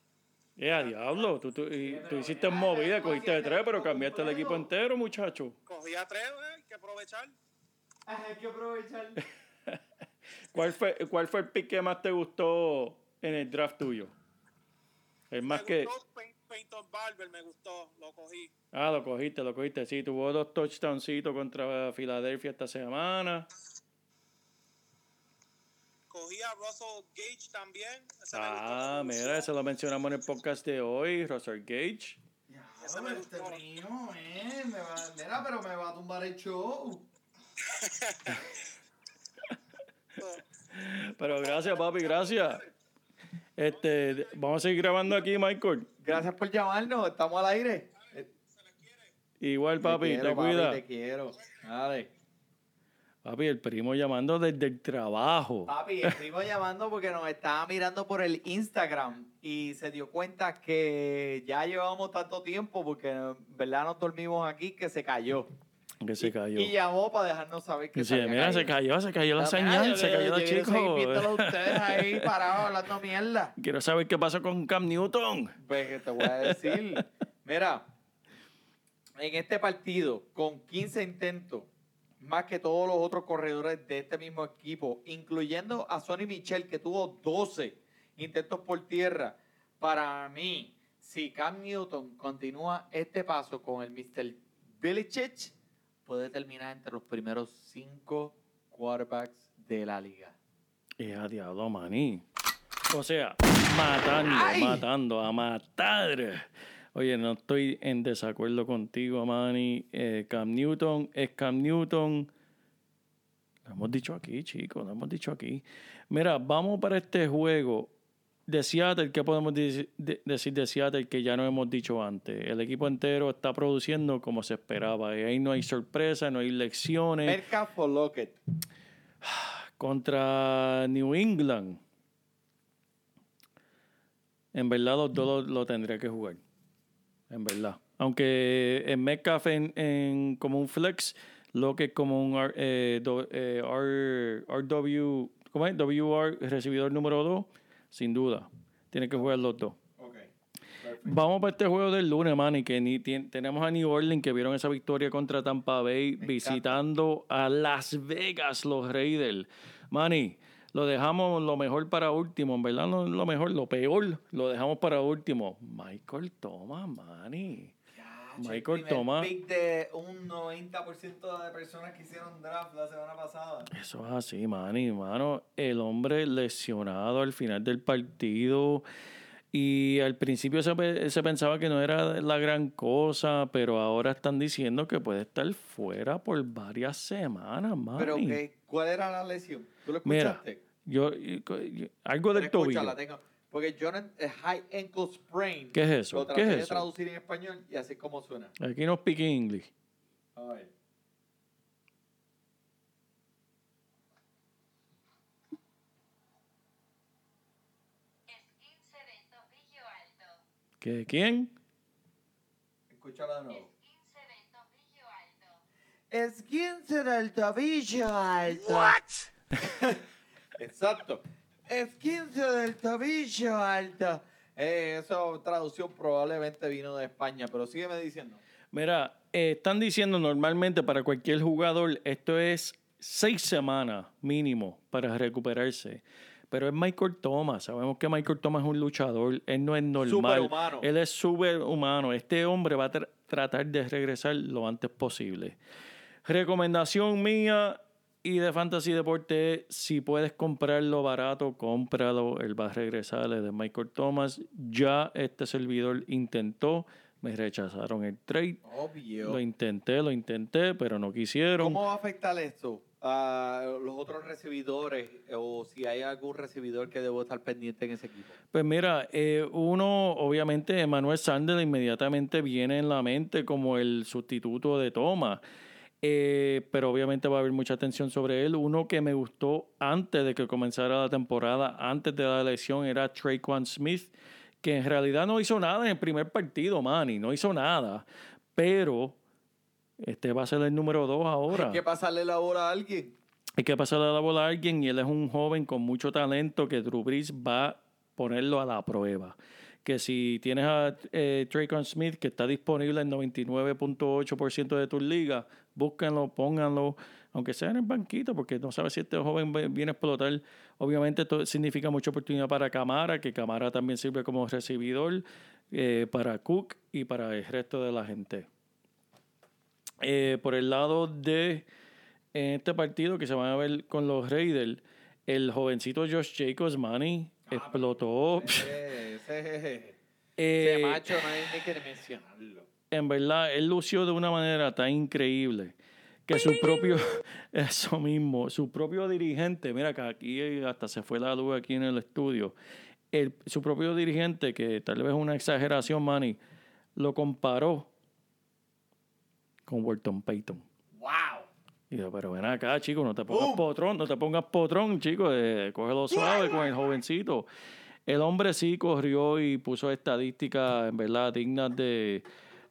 Eh, a diablo, tú, tú, y- tú hiciste movida, cogiste de tres, pero cambiaste el equipo entero, muchacho. Cogía tres, eh, hay que aprovechar. Hay que aprovechar. [LAUGHS] ¿Cuál fue, ¿Cuál fue el pick que más te gustó en el draft tuyo? El más Me que... gustó Peyton Barber me gustó, lo cogí. Ah, lo cogiste, lo cogiste. Sí, tuvo dos touchdowncitos contra Filadelfia esta semana. Cogí a Russell Gage también. Ese me Ah, gustó, mira, eso lo mencionamos en el podcast de hoy, Russell Gage. Ese me este gustó. primo, eh, me va, mira, pero me va a tumbar el show. [LAUGHS] Pero gracias, papi, gracias. Este, vamos a seguir grabando aquí, Michael. Gracias por llamarnos, estamos al aire. Igual, papi, te, quiero, cuida. Te quiero. Dale. Papi, el primo llamando desde el trabajo. Papi, el primo llamando porque nos estaba mirando por el Instagram y se dio cuenta que ya llevamos tanto tiempo porque en verdad nos dormimos aquí que se cayó. Que se cayó. Y llamó para dejarnos saber que Dice, se mira, se cayó, se cayó la señal, se cayó la yo quiero seguir viéndolo a chico. ustedes [LAUGHS] ahí parados hablando mierda. Quiero saber qué pasó con Cam Newton. Pues que te voy a decir. [LAUGHS] Mira, en este partido, con 15 intentos, más que todos los otros corredores de este mismo equipo, incluyendo a Sonny Michel, que tuvo 12 intentos por tierra, para mí, si Cam Newton continúa este paso con el Mr. Belichick, puede terminar entre los primeros cinco quarterbacks de la liga. Y a diablo, maní. O sea, matando, Ay. matando, a matar. Oye, no estoy en desacuerdo contigo, Manny. Eh, Cam Newton es Cam Newton. Lo hemos dicho aquí, chicos, lo hemos dicho aquí. Mira, vamos para este juego de Seattle. ¿Qué podemos de- decir de Seattle que ya no hemos dicho antes? El equipo entero está produciendo como se esperaba. Y ahí no hay sorpresa, no hay lecciones. Metcalf o Lockett. contra New England. En verdad, los dos lo, lo tendría que jugar. En verdad. Aunque en Metcalf en, en- como un flex, lo que es como un R, eh, do- eh, R- RW, ¿cómo es? WR, recibidor número 2, sin duda. Tiene que jugar los dos. Ok. Vamos para este juego del lunes, Manny, que ni, tenemos a New Orleans que vieron esa victoria contra Tampa Bay visitando a Las Vegas, los Raiders. Manny, lo dejamos lo mejor para último, en verdad no lo mejor, lo peor lo dejamos para último. Michael Thomas, Manny. Michael Thomas. pick de un 90% de personas que hicieron draft la semana pasada. Eso es así, Manny, mano. El hombre lesionado al final del partido. Y al principio se, se pensaba que no era la gran cosa, pero ahora están diciendo que puede estar fuera por varias semanas, Manny. Pero, ¿qué? ¿cuál era la lesión? ¿Tú lo Mira, escuchaste? yo, yo- algo del tobillo. tengo- porque yo no, eh, high ankle sprain. ¿Qué es eso? Lo ¿Qué traté es de eso? traducir en español y así como suena. Aquí no speak English. A ver. Esguince del tobillo alto. ¿Qué, ¿Quién? Escúchala de nuevo. Esguince del tobillo alto. Esguince del tobillo alto. Exacto. Esguince del tobillo alto. Eh, esa traducción probablemente vino de España, pero sígueme diciendo. Mira, eh, están diciendo normalmente para cualquier jugador esto es seis semanas mínimo para recuperarse. Pero es Michael Thomas. Sabemos que Michael Thomas es un luchador. Él no es normal. Superhumano. Él es superhumano. Este hombre va a tra- tratar de regresar lo antes posible. Recomendación mía y de Fantasy Deporte si puedes comprarlo barato, cómpralo. Él va a regresar es de Michael Thomas. Ya este servidor intentó. Me rechazaron el trade. Obvio. Lo intenté, lo intenté, pero no quisieron. ¿Cómo va a afectar esto a los otros recibidores o si hay algún recibidor que debo estar pendiente en ese equipo? Pues mira, eh, uno, obviamente, Emmanuel Sanders inmediatamente viene en la mente como el sustituto de Thomas. Eh, pero obviamente va a haber mucha atención sobre él. Uno que me gustó antes de que comenzara la temporada, antes de la elección, era Traquan Smith, que en realidad no hizo nada en el primer partido, Manny, no hizo nada. Pero este va a ser el número dos ahora. Hay que pasarle la bola a alguien. Hay que pasarle la bola a alguien y él es un joven con mucho talento que Drew Brees va a ponerlo a la prueba. Que si tienes a eh, Traycon Smith que está disponible en 99.8% de tus ligas, búsquenlo, pónganlo, aunque sea en el banquito, porque no sabe si este joven ve- viene a explotar. Obviamente esto significa mucha oportunidad para Camara, que Camara también sirve como recibidor eh, para Cook y para el resto de la gente. Eh, por el lado de este partido que se van a ver con los Raiders, el jovencito Josh Jacobs, Manny, explotó. Ese, ese- Eh, macho no hay ni que mencionarlo. En verdad, él lució de una manera tan increíble que su propio, [LAUGHS] eso mismo, su propio dirigente, mira que aquí hasta se fue la luz aquí en el estudio, el- su propio dirigente, que tal vez es una exageración, Manny, lo comparó con Walton Payton. ¡Wow! Y yo, pero ven acá, chico, no te pongas potrón, no te pongas potrón, chico, eh, cógelo suave con el jovencito. El hombre sí corrió y puso estadísticas, en verdad, dignas de,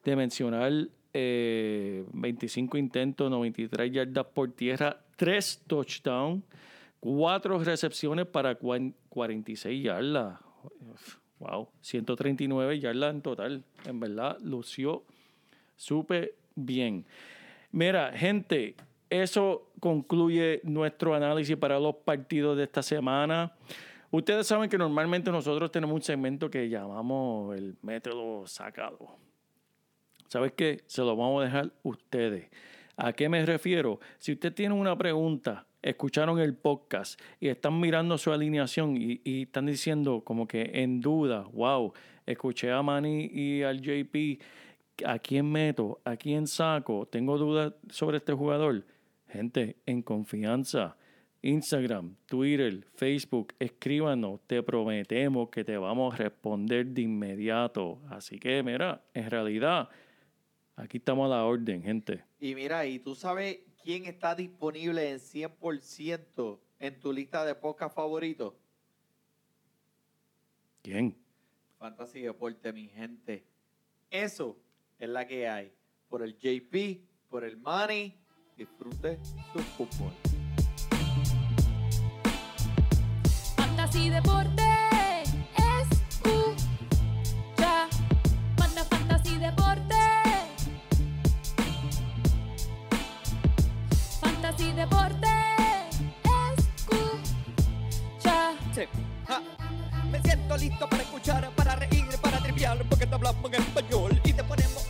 de mencionar. eh, 25 intentos, 93 yardas por tierra, 3 touchdowns, 4 recepciones para cuan- 46 yardas. Wow, 139 yardas en total. En verdad, lució súper bien. Mira, gente, eso concluye nuestro análisis para los partidos de esta semana. Ustedes saben que normalmente nosotros tenemos un segmento que llamamos el método sacado. ¿Sabes qué? Se lo vamos a dejar ustedes. ¿A qué me refiero? Si usted tiene una pregunta, escucharon el podcast y están mirando su alineación y, están diciendo como que en duda, wow, escuché a Manny y al JP, ¿a quién meto? ¿A quién saco? Tengo dudas sobre este jugador. Gente, en confianza. Instagram, Twitter, Facebook, escríbanos, te prometemos que te vamos a responder de inmediato. Así que, mira, en realidad, aquí estamos a la orden, gente. Y mira, ¿y tú sabes quién está disponible en 100% en tu lista de podcast favoritos? ¿Quién? Fantasy Deporte, mi gente. Eso es la que hay. Por el JP, por el Money, disfrute su fútbol. Fantasy Deporte Ja. Me siento listo para escuchar, para reír, para triviar, porque te hablamos en español y te ponemos